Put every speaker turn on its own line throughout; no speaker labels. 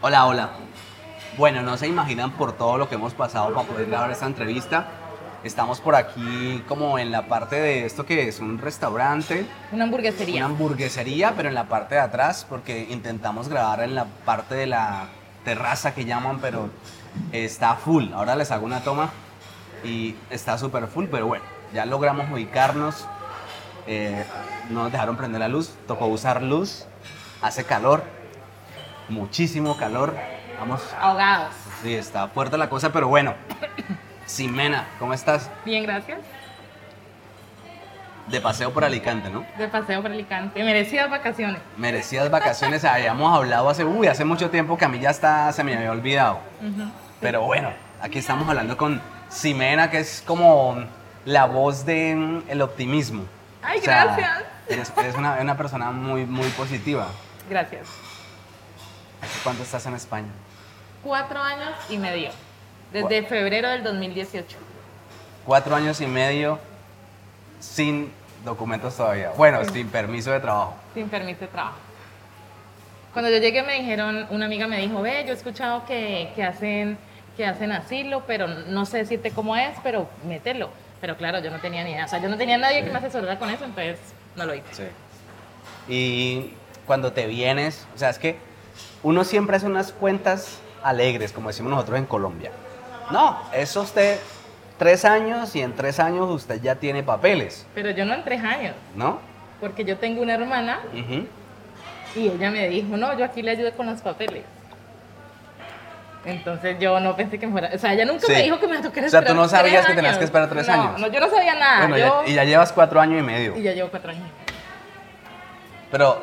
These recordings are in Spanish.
Hola, hola. Bueno, no se imaginan por todo lo que hemos pasado para poder grabar esta entrevista. Estamos por aquí como en la parte de esto que es un restaurante,
Una hamburguesería.
una hamburguesería, pero en la parte de atrás, porque intentamos grabar en la parte de la terraza que llaman, pero está full. Ahora les hago una toma y está súper full, pero bueno, ya logramos ubicarnos. Eh, no nos dejaron prender la luz, tocó usar luz, hace calor, muchísimo calor. Vamos,
Ahogados.
sí, está fuerte la cosa, pero bueno. Simena, ¿cómo estás?
Bien, gracias.
De paseo por Alicante, ¿no?
De paseo por Alicante. Merecidas vacaciones.
Merecidas vacaciones, habíamos hablado hace, uy, hace mucho tiempo que a mí ya está, se me había olvidado. Pero bueno, aquí estamos hablando con Simena, que es como la voz del el optimismo.
Ay, gracias.
Eres, eres una, una persona muy, muy positiva.
Gracias.
¿Hace cuánto estás en España?
Cuatro años y medio. Desde febrero del 2018.
Cuatro años y medio sin documentos todavía. Bueno, sin permiso de trabajo.
Sin permiso de trabajo. Cuando yo llegué me dijeron, una amiga me dijo, ve, yo he escuchado que, que hacen, que hacen asilo, pero no sé decirte cómo es, pero mételo. Pero claro, yo no tenía ni idea. O sea, yo no tenía nadie que me asesorara con eso, entonces no lo hice.
Sí. Y cuando te vienes, o sea, es que uno siempre hace unas cuentas alegres, como decimos nosotros en Colombia. No, es usted tres años y en tres años usted ya tiene papeles,
Pero yo no en tres años,
¿no?
porque yo tengo una hermana y ella me dijo, no, yo aquí le ayudo con los papeles. Entonces yo no pensé que fuera, o sea, ella nunca
Sí.
me dijo que me tocara
O sea, tú
esperar
no sabías que tenías que esperar tres
No,
años.
No, yo no sabía nada.
Bueno,
yo-
ya- y ya llevas cuatro años y medio.
y ya llevo cuatro años.
Pero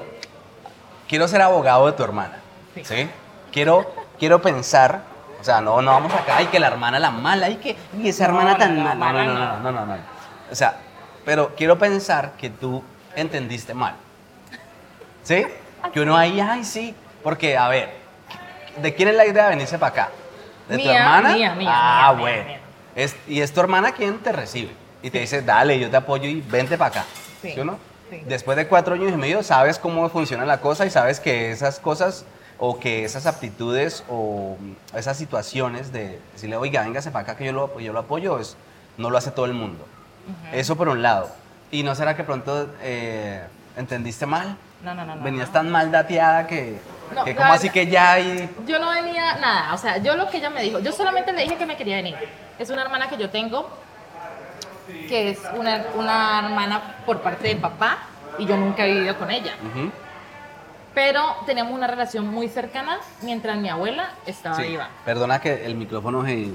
quiero ser abogado de tu hermana. Sí.
Sí.
Quiero, quiero pensar, o sea, no, no vamos acá, ay, que la hermana la mala, ay, que y esa hermana
no,
tan
no,
mala. No, no, no,
no.
no, no. O sea, pero quiero pensar que tú entendiste mal. ¿Sí? Que uno ahí, ay, sí. Porque, a ver, ¿de quién es la idea de venirse para acá? ¿De tu
Mía,
hermana?
mía, mía,
Ah,
mía,
bueno.
mía.
Es- y es tu hermana quien te recibe. Y te dice, dale, yo te apoyo y vente para acá.
Sí,
¿Sí o no?
sí.
Después de cuatro años y medio sabes cómo funciona la cosa y sabes que esas cosas o que esas aptitudes o esas situaciones de decirle, oiga, véngase para acá que yo lo, yo lo apoyo, es, no lo hace todo el mundo. Eso por un lado. ¿Y no será que pronto eh, entendiste mal?
No, no, no.
Venías
no.
tan mal dateada que,
No,
que como así que ya hay...
Yo no venía nada, o sea, yo lo que ella me dijo, yo solamente le dije que me quería venir. Es una hermana que yo tengo, que es una, una hermana por parte de papá, y yo nunca he vivido con ella.
Ujú.
Pero teníamos una relación muy cercana mientras mi abuela estaba
Sí,
viva.
Perdona que el micrófono se,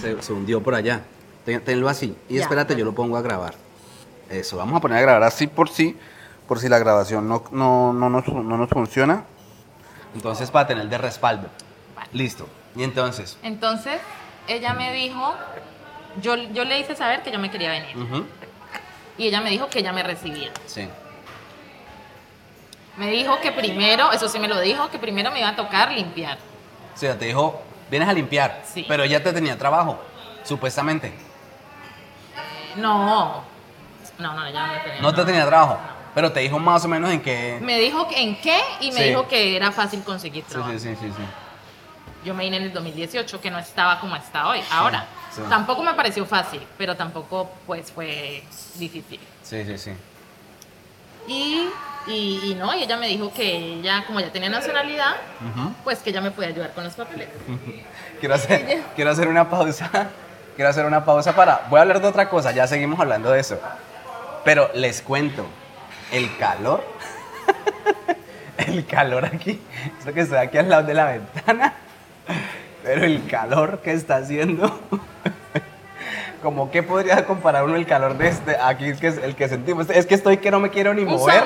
se- se hundió por allá. Ten- Tenlo así. Y
Ya,
espérate, yo lo pongo a grabar. Eso, vamos a poner a grabar así por si, por si la grabación no, no, no, nos, no nos funciona. Entonces, para tener de respaldo. Listo. Y entonces.
Entonces, ella me dijo, yo, yo le hice saber que yo me quería venir. Y ella me dijo que ella me recibía.
Sí.
Me dijo que primero, eso sí me lo dijo, que primero me iba a tocar limpiar.
O sea, te dijo, vienes a limpiar.
Sí.
Pero ella te tenía trabajo, supuestamente.
No, no, no, ella no me tenía.
No te tenía trabajo. Pero te dijo más o menos en qué.
Me dijo en qué y me
Sí.
dijo que era fácil conseguir trabajo.
sí, sí, sí, sí.
Yo me vine en el 2018, que no estaba como está hoy. Ahora,
sí.
tampoco me pareció fácil, pero tampoco pues fue difícil.
Sí, sí, sí.
Y, y, y no, y ella me dijo que ella, como ya tenía nacionalidad, pues que ella me podía ayudar con los papeles.
Quiero hacer, quiero hacer una pausa. Quiero hacer una pausa para. Voy a hablar de otra cosa, ya seguimos hablando de eso. Pero les cuento, el calor. el calor aquí. Esto que estoy aquí al lado de la ventana. Pero el calor que está haciendo. Como que podría comparar uno el calor de este aquí es que es el que sentimos. Es que estoy que no me quiero ni mover.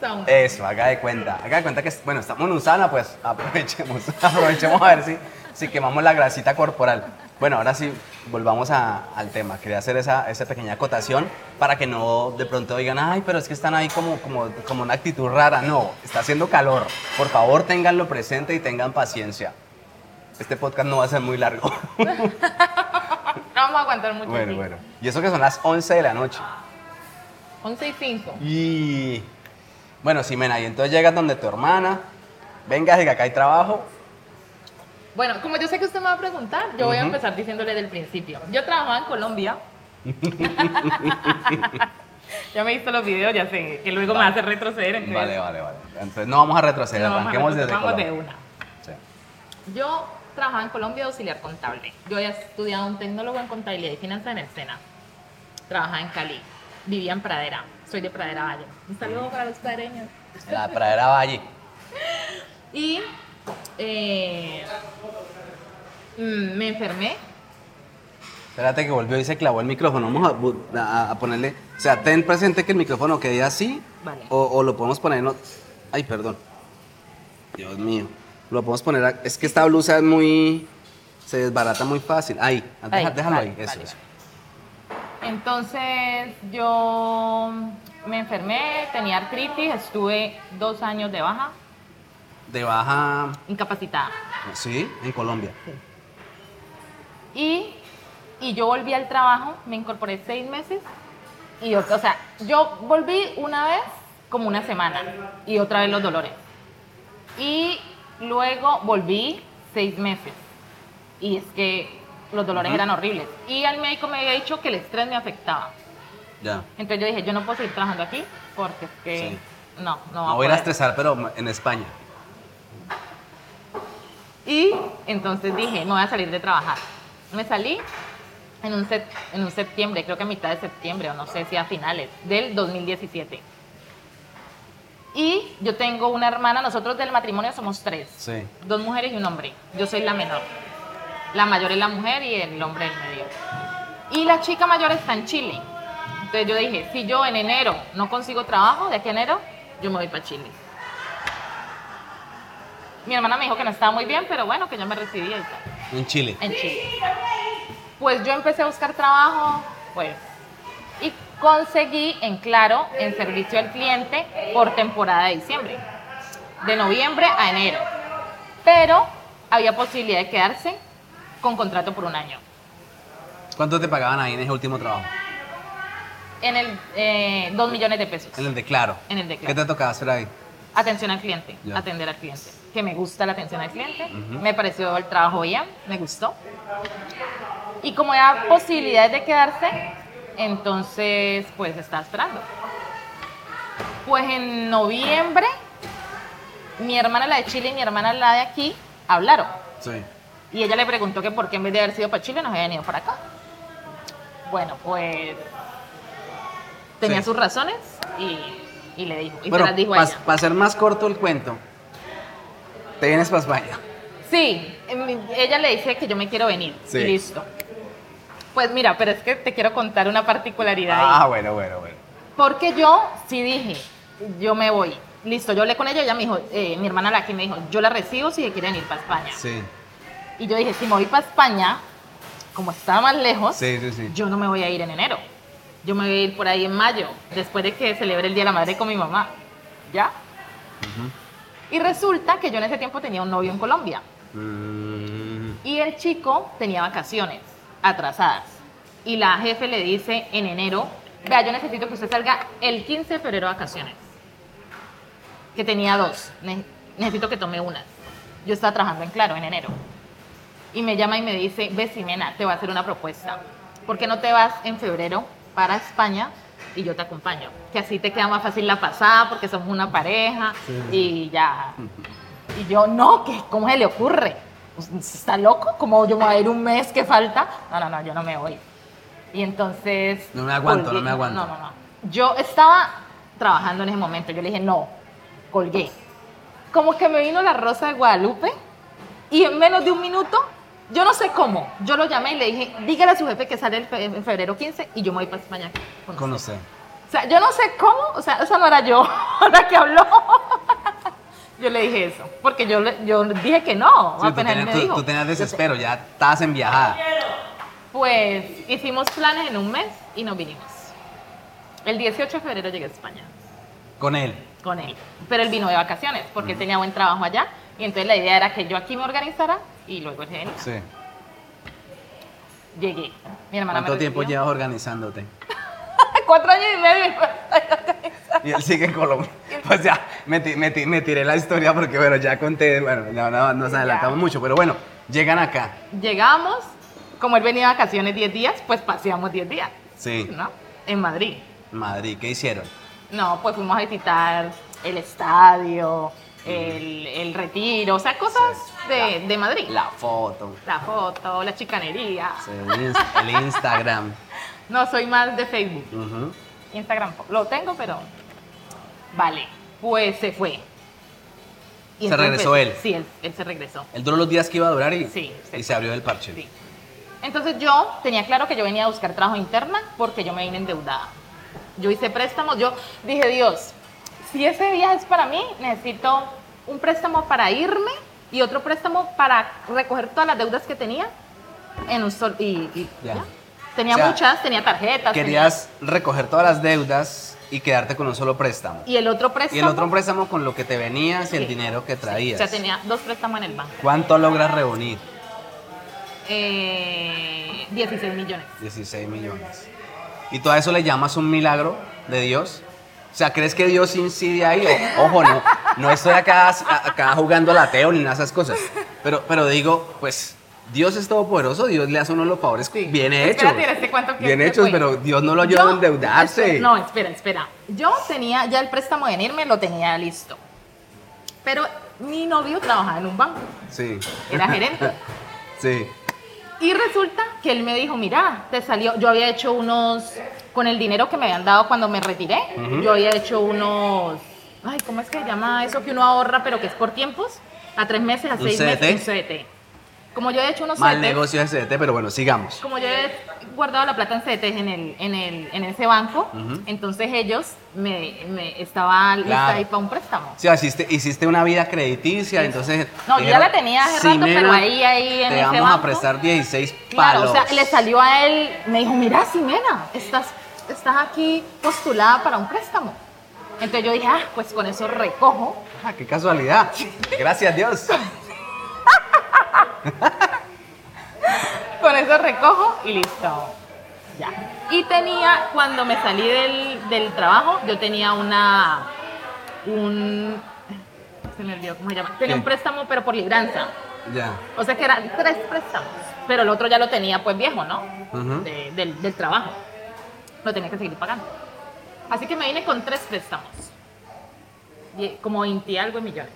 Sauna.
Eso, haga de cuenta. Haga de cuenta que, bueno, estamos en Usana, pues aprovechemos, aprovechemos a ver si, si quemamos la grasita corporal. Bueno, ahora sí, volvamos a- al tema. Quería hacer esa, esa pequeña acotación para que no de pronto digan, ay, pero es que están ahí como, como, como una actitud rara. No, está haciendo calor. Por favor, ténganlo presente y tengan paciencia. Este podcast no va a ser muy largo.
No vamos a aguantar mucho.
bueno, bueno. Y eso que son las 11 de la noche.
11 y 5.
Y bueno, Ximena, y entonces llegas donde tu hermana, venga, que acá hay trabajo,
Bueno, como yo sé que usted me va a preguntar, yo voy a empezar diciéndole del principio. Yo trabajaba en Colombia. ya me he visto los videos, ya sé que luego me hace retroceder. entonces-
Vale, vale, vale. Entonces no vamos a retroceder,
No, vamos a
arranquemos desde
retroceder, vamos de
Colombia.
una.
Sí.
Yo trabajaba en Colombia de auxiliar contable. Yo había estudiado un tecnólogo en contabilidad y finanzas en el SENA. Trabajaba en Cali. Vivía en Pradera. Soy de Pradera Valle. Un saludo para los pradereños.
La pradera Valle.
Y eh, mm, me enfermé.
Espérate que volvió y se clavó el micrófono. Vamos a bu- a, a ponerle. O sea, ten presente que el micrófono quede así.
Vale.
O, o lo podemos poner en. ot- Ay, perdón. Dios mío. Lo podemos poner. Es que esta blusa es muy. Se desbarata muy fácil. Ahí. Déjalo
vale,
ahí. Eso,
vale.
eso.
Entonces yo me enfermé, tenía artritis, estuve dos años de baja,
De baja.
incapacitada.
Sí, en Colombia.
Y, y yo volví al trabajo, me incorporé seis meses. Y, o o sea, yo volví una vez como una semana y otra vez los dolores. Y luego volví seis meses. Y es que los dolores
Ujú.
eran horribles. Y el médico me había dicho que el estrés me afectaba.
Ya.
Entonces yo dije, yo no puedo seguir trabajando aquí porque es que
Sí.
no, no
No voy a ir a estresar, pero en España.
Y entonces dije, me voy a salir de trabajar. Me salí en un, sep- en un septiembre, creo que a mitad de septiembre, o no sé si a finales, del 2017. Y yo tengo una hermana, nosotros del matrimonio somos tres,
Sí.
dos mujeres y un hombre. Yo soy la menor. La mayor es la mujer y el hombre el medio. Y la chica mayor está en Chile. Entonces yo dije, si yo en enero no consigo trabajo, de aquí a enero, yo me voy para Chile. Mi hermana me dijo que no estaba muy bien, pero bueno, que yo me recibía y tal,
En Chile.
en Chile. Pues yo empecé a buscar trabajo, pues, y conseguí en Claro, en servicio al cliente, por temporada de diciembre, de noviembre a enero. Pero había posibilidad de quedarse con contrato por un año.
¿Cuánto te pagaban ahí en ese último trabajo?
En el, eh, dos millones de pesos.
En el de Claro.
En el de
¿Qué te tocaba hacer ahí?
Atención al cliente,
Ya.
atender al cliente. Que me gusta la atención al cliente, me pareció el trabajo bien, me gustó. Y como había posibilidades de quedarse, entonces pues estaba esperando. Pues en noviembre, mi hermana la de Chile y mi hermana la de aquí hablaron.
Sí.
Y ella le preguntó que por qué en vez de haber sido para Chile nos había venido para acá. Bueno, pues tenía
Sí.
sus razones y, y le dijo. Y
Bueno,
se las dijo
para
ella.
hacer más corto el cuento, te vienes para España.
Sí, em, ella le dice que yo me quiero venir.
Sí.
Y listo. Pues mira, pero es que te quiero contar una particularidad
Ah,
ahí.
bueno, bueno, bueno.
Porque yo sí dije, yo me voy. Listo, yo hablé con ella, ella me dijo, eh, mi hermana la aquí me dijo, yo la recibo si quiere venir para España.
Sí,
Y yo dije, si me voy para España, como estaba más lejos,
sí, sí, sí.
yo no me voy a ir en enero. Yo me voy a ir por ahí en mayo, después de que celebre el Día de la Madre con mi mamá. ¿Ya? Y resulta que yo en ese tiempo tenía un novio en Colombia.
Mm,
Y el chico tenía vacaciones atrasadas. Y la jefe le dice en enero, vea, yo necesito que usted salga el 15 de febrero de vacaciones. Que tenía dos. Ne- necesito que tome una. Yo estaba trabajando en Claro en enero. Y me llama y me dice, ve Simena, te voy a hacer una propuesta. ¿Por qué no te vas en febrero para España y yo te acompaño? Que así te queda más fácil la pasada porque somos una pareja y ya. Y yo, no, ¿qué? ¿cómo se le ocurre? ¿Está loco? ¿Cómo yo me voy a ir un mes que falta? No, no, no, yo no me voy. Y entonces...
No me aguanto, no me aguanto.
No, no, no. Yo estaba trabajando en ese momento. Yo le dije, no, colgué. Como que me vino la rosa de Guadalupe y en menos de un minuto, yo no sé cómo, yo lo llamé y le dije, dígale a su jefe que sale el fe- en febrero 15 y yo me voy para España con
con
usted".
usted.
O sea, yo no sé cómo, o sea, esa no era yo la que habló. yo le dije eso, porque yo, le- yo dije que no,
Sí, tú,
apenas
tenías,
me
tú-
dijo.
tú tenías
Yo te-
desespero, ya estabas en viajada.
Pues hicimos planes en un mes y nos vinimos. El 18 de febrero llegué a España
Con él.
con él, pero él vino de vacaciones porque él tenía buen trabajo allá y entonces la idea era que yo aquí me organizara y luego se venía.
Sí.
Llegué. Mi hermana
¿Cuánto
me
tiempo llevas organizándote?
Cuatro años y medio.
Y él sigue en Colombia. Pues ya, me, me me tiré la historia porque, bueno, ya conté, bueno, no, no, nos adelantamos
Ya.
mucho, pero bueno, Llegan acá.
Llegamos, como él venía de vacaciones 10 días, pues paseamos 10 días,
Sí.
¿no? En Madrid.
Madrid, ¿qué hicieron?
No, pues fuimos a visitar el estadio, el, el retiro, o sea, cosas de, de Madrid.
La foto.
La foto, la chicanería.
sí, el, ins- el Instagram.
No, soy más de Facebook. Instagram lo tengo, pero. Vale, pues se fue. Y
¿Se regresó él?
Sí, él, él se regresó.
Él duró los días que iba a durar y,
Sí,
y
sí.
se abrió el parche.
Sí. Entonces yo tenía claro que yo venía a buscar trabajo interna porque yo me vine endeudada. Yo hice préstamos, yo dije, Dios, si ese viaje es para mí, necesito un préstamo para irme y otro préstamo para recoger todas las deudas que tenía en un sol y, y
Ya.
ya. Tenía
O sea,
muchas, tenía tarjetas. tenía-
Querías recoger todas las deudas y quedarte con un solo préstamo.
y el otro préstamo.
Y el otro préstamo con lo que te venías y el
Sí.
dinero que
O
traías.
sea, tenía dos préstamos en el banco.
¿Cuánto logras reunir?
Eh, 16 millones.
16 millones. ¿Y todo eso le llamas un milagro de Dios? O sea, ¿crees que Dios incide ahí? O- ojo, no, no estoy acá, acá jugando al ateo ni nada de esas cosas. Pero, pero digo, pues, Dios es todopoderoso, Dios le hace uno los favores bien hechos.
Espérate, este cuento que-
bien hechos, pero Dios no lo ayuda a endeudarse.
espera, No, espera, espera. Yo tenía ya el préstamo de irme, lo tenía listo. Pero mi novio trabajaba en un banco,
Sí.
era gerente.
Sí.
Y resulta que él me dijo, mira, te salió, yo había hecho unos, con el dinero que me habían dado cuando me retiré, yo había hecho unos, ay, ¿cómo es que se llama eso que uno ahorra pero que es por tiempos? A tres meses, a
¿Un
seis
CDT?
meses, un CDT. Como yo he hecho unos
Mal
CDT,
negocio ese CDT, pero bueno, sigamos.
como yo he guardado la plata en CDT en, el, en, el, en ese banco,
Ujú.
entonces ellos me, me estaba lista
Claro.
ahí para un préstamo.
Sí, hiciste, hiciste una vida crediticia, entonces...
No, yo ya la tenía hace
"Sí,
rato, pero ahí, ahí en
Te
ese
vamos
banco.
a prestar 16
Claro,
palos.
o sea, le salió a él, me dijo, mira, Ximena, estás, estás aquí postulada para un préstamo. Entonces yo dije, ah, pues con eso recojo.
Ah, qué casualidad. Gracias Dios.
Con eso recojo y listo. Ya. Y tenía, cuando me salí del, del trabajo, yo tenía una. Un. Se me olvidó cómo se llama. Tenía
¿Qué?
un préstamo, pero por libranza.
Ya.
O sea que eran tres préstamos. Pero el otro ya lo tenía, pues viejo, ¿no? De- del, del trabajo. Lo tenía que seguir pagando. Así que me vine con tres préstamos. Como 20 y algo de millones.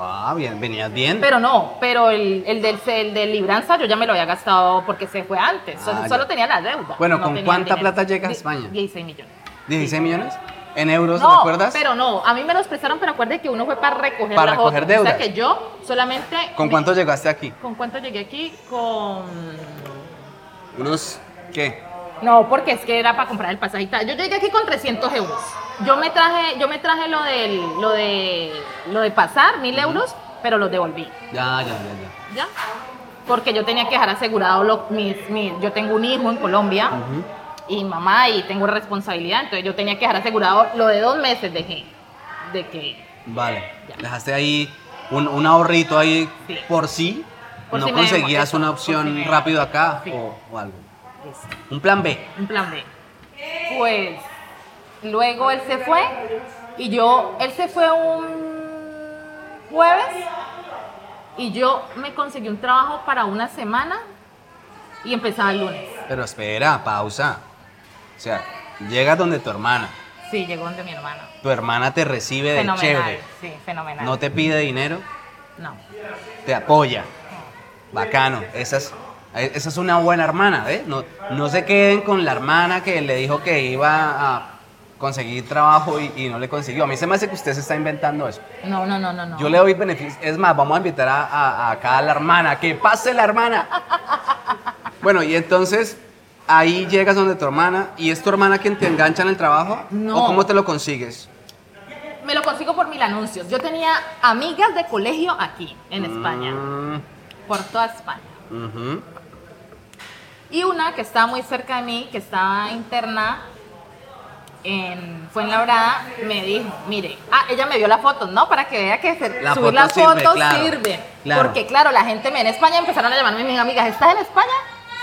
Ah, bien, venías bien.
Pero no, pero el, el, del, el de libranza yo ya me lo había gastado porque se fue antes. Solo,
Ah,
solo tenía la deuda.
Bueno,
no
¿con cuánta plata llegas a España?
16 millones.
16 millones. ¿En euros,
No,
recuerdas?
pero no, a mí me los prestaron, pero acuerde que uno fue para recoger
Para
las
recoger
otras. O sea
deudas.
que yo solamente...
¿Con cuánto llegaste aquí?
¿Con cuánto llegué aquí? Con...
Unos, ¿qué?
No, porque es que era para comprar el pasaje. Yo llegué aquí con 300 euros. Yo me traje, yo me traje lo, del, lo, de, lo de pasar, mil euros, pero los devolví.
Ya, ya, ya, ya.
¿Ya? Porque yo tenía que dejar asegurado lo- mis, mis- yo tengo un hijo en Colombia y mamá y tengo responsabilidad, entonces yo tenía que dejar asegurado lo de dos meses dejé de que
Vale.
Ya.
Dejaste ahí un, un ahorrito ahí
Sí.
por sí.
Por
no
si
conseguías una
si
opción
me-
rápido acá
Sí.
o, o algo. Un plan B.
un plan B. Pues luego él se fue y yo, él se fue un jueves y yo me conseguí un trabajo para una semana y empezaba el lunes.
Pero espera, pausa. O sea, llegas donde tu hermana.
Sí, llegó donde mi hermana.
Tu hermana te recibe de chévere.
sí, fenomenal.
No te pide dinero,
No.
te apoya. Bacano. Esa es, esa es una buena hermana, ¿eh? No, no se queden con la hermana que le dijo que iba a conseguir trabajo y, y no le consiguió. A mí se me hace que usted se está inventando eso.
No, no, no, no, no.
Yo le doy beneficio. Es más, vamos a invitar a, a, a acá a la hermana. ¡Que pase la hermana! bueno, y entonces ahí llegas donde tu hermana. ¿Y es tu hermana quien te engancha en el trabajo?
No.
¿O cómo te lo consigues?
Me lo consigo por mil anuncios. Yo tenía amigas de colegio aquí, en España,
Mm,
por toda España.
ujú.
Y una que estaba muy cerca de mí, que estaba interna en Fuenlabrada, me dijo, mire, ah, ella me vio las fotos, ¿no? Para que vea que
La
subir
foto
las
sirve,
fotos
claro,
sirve.
claro.
Porque claro, la gente me en España empezaron a llamarme mis amigas, ¿estás en España?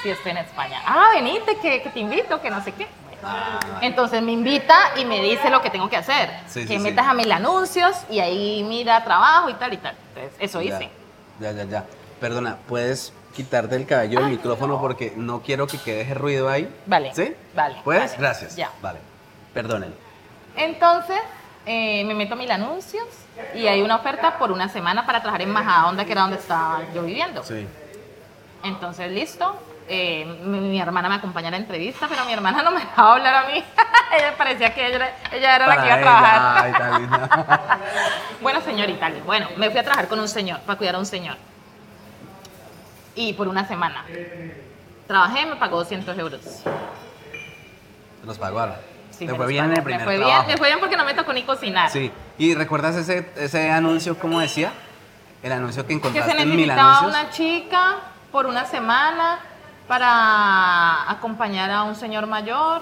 Sí, estoy en España. Ah, venite, que, que te invito, que no sé qué.
Ah,
Entonces me invita y me dice lo que tengo que hacer.
Sí,
que
sí, sí.
metas a mil anuncios y ahí mira trabajo y tal y tal. Entonces, eso
ya,
hice.
Ya, ya, ya. Perdona, ¿puedes quitarte el cabello del micrófono porque no quiero que quede ese ruido ahí?
Vale.
¿Sí?
Vale,
¿Puedes?
vale,
Gracias.
ya.
Vale. Perdónenlo.
Entonces, eh, me meto a mil anuncios y hay una oferta por una semana para trabajar en Majadahonda, que era donde estaba yo viviendo.
Sí.
Entonces, listo. eh, mi, mi hermana me acompaña a la entrevista, pero mi hermana no me dejaba hablar a mí. ella parecía que ella, era- ella era la que iba a trabajar.
Ay, linda.
Bueno, señor y tal. Bueno, me fui a trabajar con un señor, para cuidar a un señor. Y por una semana. Trabajé, me pagó 200 euros.
Te los pagó ahora.
Sí,
Te
me
fue bien en el primer
me fue
trabajo.
Bien, me fue bien porque no me tocó ni cocinar.
Sí. ¿Y recuerdas ese, ese anuncio, cómo decía? El anuncio que
Que
encontraste
se
en Mil Anuncios.
una chica por una semana para acompañar a un señor mayor.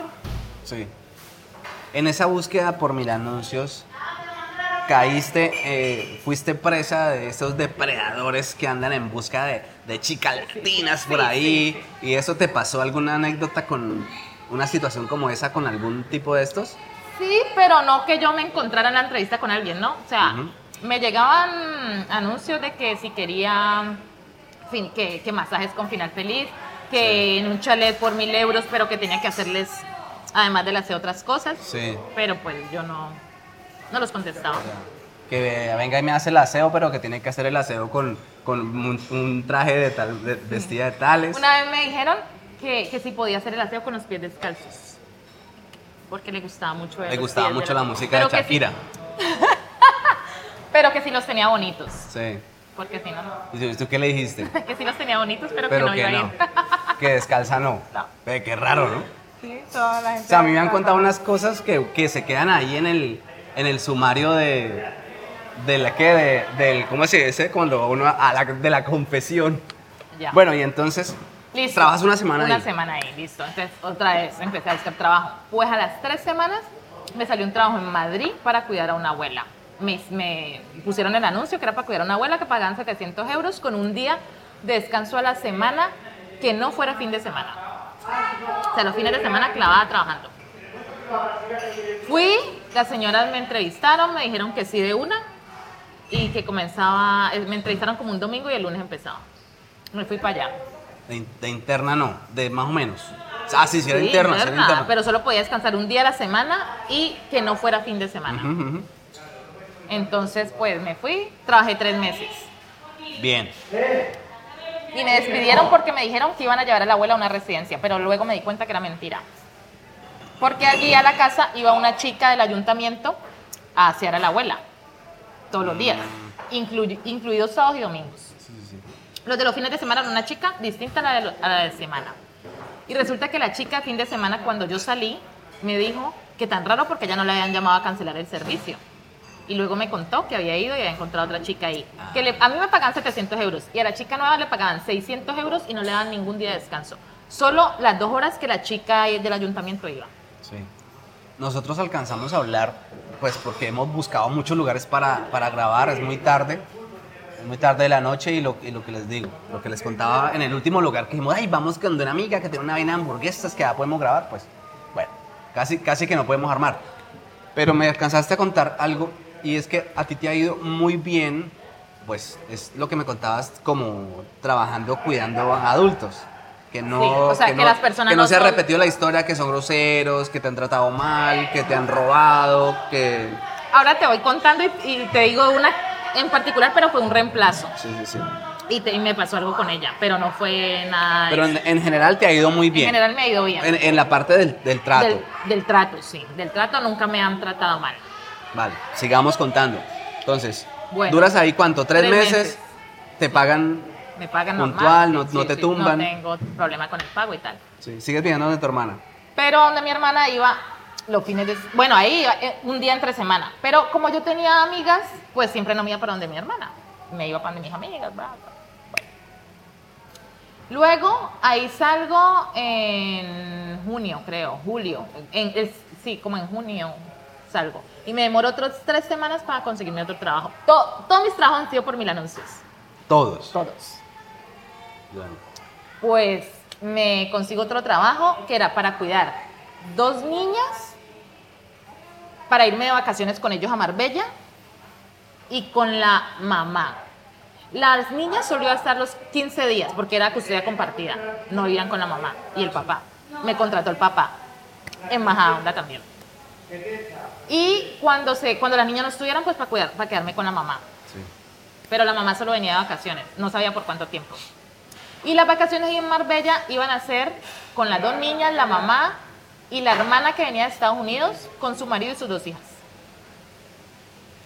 Sí. En esa búsqueda por Mil Anuncios, caíste, eh, fuiste presa de esos depredadores que andan en busca de, de chicas latinas por ahí. ¿Y eso te pasó alguna anécdota con una situación como esa con algún tipo de estos?
Sí, pero no que yo me encontrara en la entrevista con alguien, ¿no? O sea, me llegaban anuncios de que si quería fin- que, que masajes con final feliz, que en un chalet por mil euros, pero que tenía que hacerles, además de las otras cosas.
Sí.
Pero pues yo no, no los contestaba.
Que venga y me hace el aseo, pero que tiene que hacer el aseo con, con un, un traje de tal, de- vestida de tales.
Una vez me dijeron que, que si podía hacer el aseo con los pies descalzos. Porque le gustaba mucho
Le gustaba mucho la música de
que
Shakira.
pero que sí los tenía bonitos.
Sí.
Porque si no,
¿Y tú- qué le dijiste?
que sí los tenía bonitos, pero,
Pero
que no
que
iba a
no.
ir.
Que descalza no.
No.
Qué raro, ¿no?
Sí, toda la gente.
O sea, a mí me han contado unas cosas que, que se quedan ahí en el, en el sumario de, de la que, de, del, ¿cómo se dice? Cuando uno, a la, de la confesión.
Ya.
Bueno, y entonces,
Listo.
trabajas una semana
Una
ahí.
semana ahí, listo. Entonces, otra vez empecé a buscar trabajo. Pues a las tres semanas me salió un trabajo en Madrid para cuidar a una abuela. Me, me pusieron el anuncio que era para cuidar a una abuela que pagaban 700 euros con un día de descanso a la semana que no fuera fin de semana. O sea, los fines de semana clavada trabajando. Fui, las señoras me entrevistaron, me dijeron que sí de una y que comenzaba, eh, me entrevistaron como un domingo y el lunes empezaba. Me fui para allá.
De, de interna no, de más o menos. Ah, sí, sí, era
Sí,
interna, sí era
interna,
interna.
pero solo podía descansar un día a la semana y que no fuera fin de semana.
Ujú, ujú.
Entonces, pues me fui, trabajé tres meses.
Bien.
Y me despidieron porque me dijeron que iban a llevar a la abuela a una residencia, pero luego me di cuenta que era mentira. Porque allí a la casa iba una chica del ayuntamiento a asear a la abuela, todos los días, inclu- incluidos sábados y domingos.
Sí, sí, sí.
Los de los fines de semana era una chica distinta a la, de lo- a la de semana. Y resulta que la chica fin de semana, cuando yo salí, me dijo que tan raro porque ya no le habían llamado a cancelar el servicio. Y luego me contó que había ido y había encontrado otra chica ahí. Que le- a mí me pagaban 700 euros y a la chica nueva le pagaban 600 euros y no le daban ningún día de descanso. Solo las dos horas que la chica del ayuntamiento iba.
Nosotros alcanzamos a hablar, pues porque hemos buscado muchos lugares para, para grabar, es muy tarde, es muy tarde de la noche y lo, y lo que les digo, lo que les contaba en el último lugar que dijimos, ay, vamos con una amiga que tiene una vaina de hamburguesas que ya podemos grabar, pues bueno, casi, casi que no podemos armar. Pero me alcanzaste a contar algo y es que a ti te ha ido muy bien, pues es lo que me contabas como trabajando cuidando a adultos. Que no,
Sí, o sea, que
no-
las personas
que no
no
se ha repetido la historia, que son groseros, que te han tratado mal, que te han robado, que...
Ahora te voy contando y, y te digo una en particular, pero fue un reemplazo.
Sí, sí, sí.
Y, te- y me pasó algo con ella, pero no fue nada.
Pero en, en general te ha ido muy bien.
En general me ha ido bien.
En, en la parte del, del trato.
Del, del trato, sí. Del trato nunca me han tratado mal.
Vale, sigamos contando. Entonces,
Bueno,
¿duras ahí cuánto? ¿Tres,
tres
meses?
meses.
¿Te pagan?
Me pagan
Puntual,
normal.
no- no te tumban.
No tengo problema con el pago y tal.
Sí, sigues viviendo donde tu hermana.
Pero donde mi hermana iba los fines de... Bueno, ahí iba eh, un día entre semana. Pero como yo tenía amigas, pues siempre no me iba para donde mi hermana. Me iba para donde mis amigas. bla, bla. Luego, ahí salgo en junio, creo, julio. En, sí, como en junio salgo. Y me demoro otras tres semanas para conseguirme otro trabajo. To- todos mis trabajos han sido por mil anuncios.
Todos.
Todos. Pues me consigo otro trabajo que era para cuidar dos niñas, para irme de vacaciones con ellos a Marbella y con la mamá. Las niñas solo iban a estar los 15 días porque era custodia compartida. No vivían con la mamá y el papá. Me contrató el papá en Majadahonda también. Y cuando, se, cuando las niñas no estuvieran, pues para, cuidar, para quedarme con la mamá.
Sí.
Pero la mamá solo venía de vacaciones, no sabía por cuánto tiempo. Y las vacaciones en Marbella iban a ser con las dos niñas, la mamá y la hermana que venía de Estados Unidos con su marido y sus dos hijas.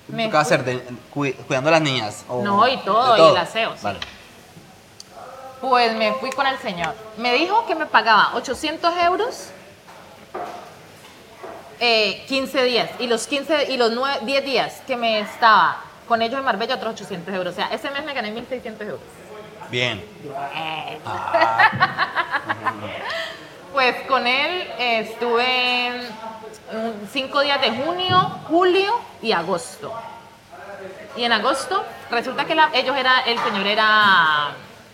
¿Qué
Me fui-
hacer? De- cu- ¿Cuidando a las niñas? o-
No, y todo, y el aseo, sí.
Vale.
Pues me fui con el señor. Me dijo que me pagaba 800 euros eh, 15 días. Y los 15 y los 9, 10 días que me estaba con ellos en Marbella, otros 800 euros. O sea, ese mes me gané 1.600 euros.
Bien. Ah,
Pues con él estuve cinco días de junio, julio y agosto. Y en agosto resulta que la- ellos era, el señor era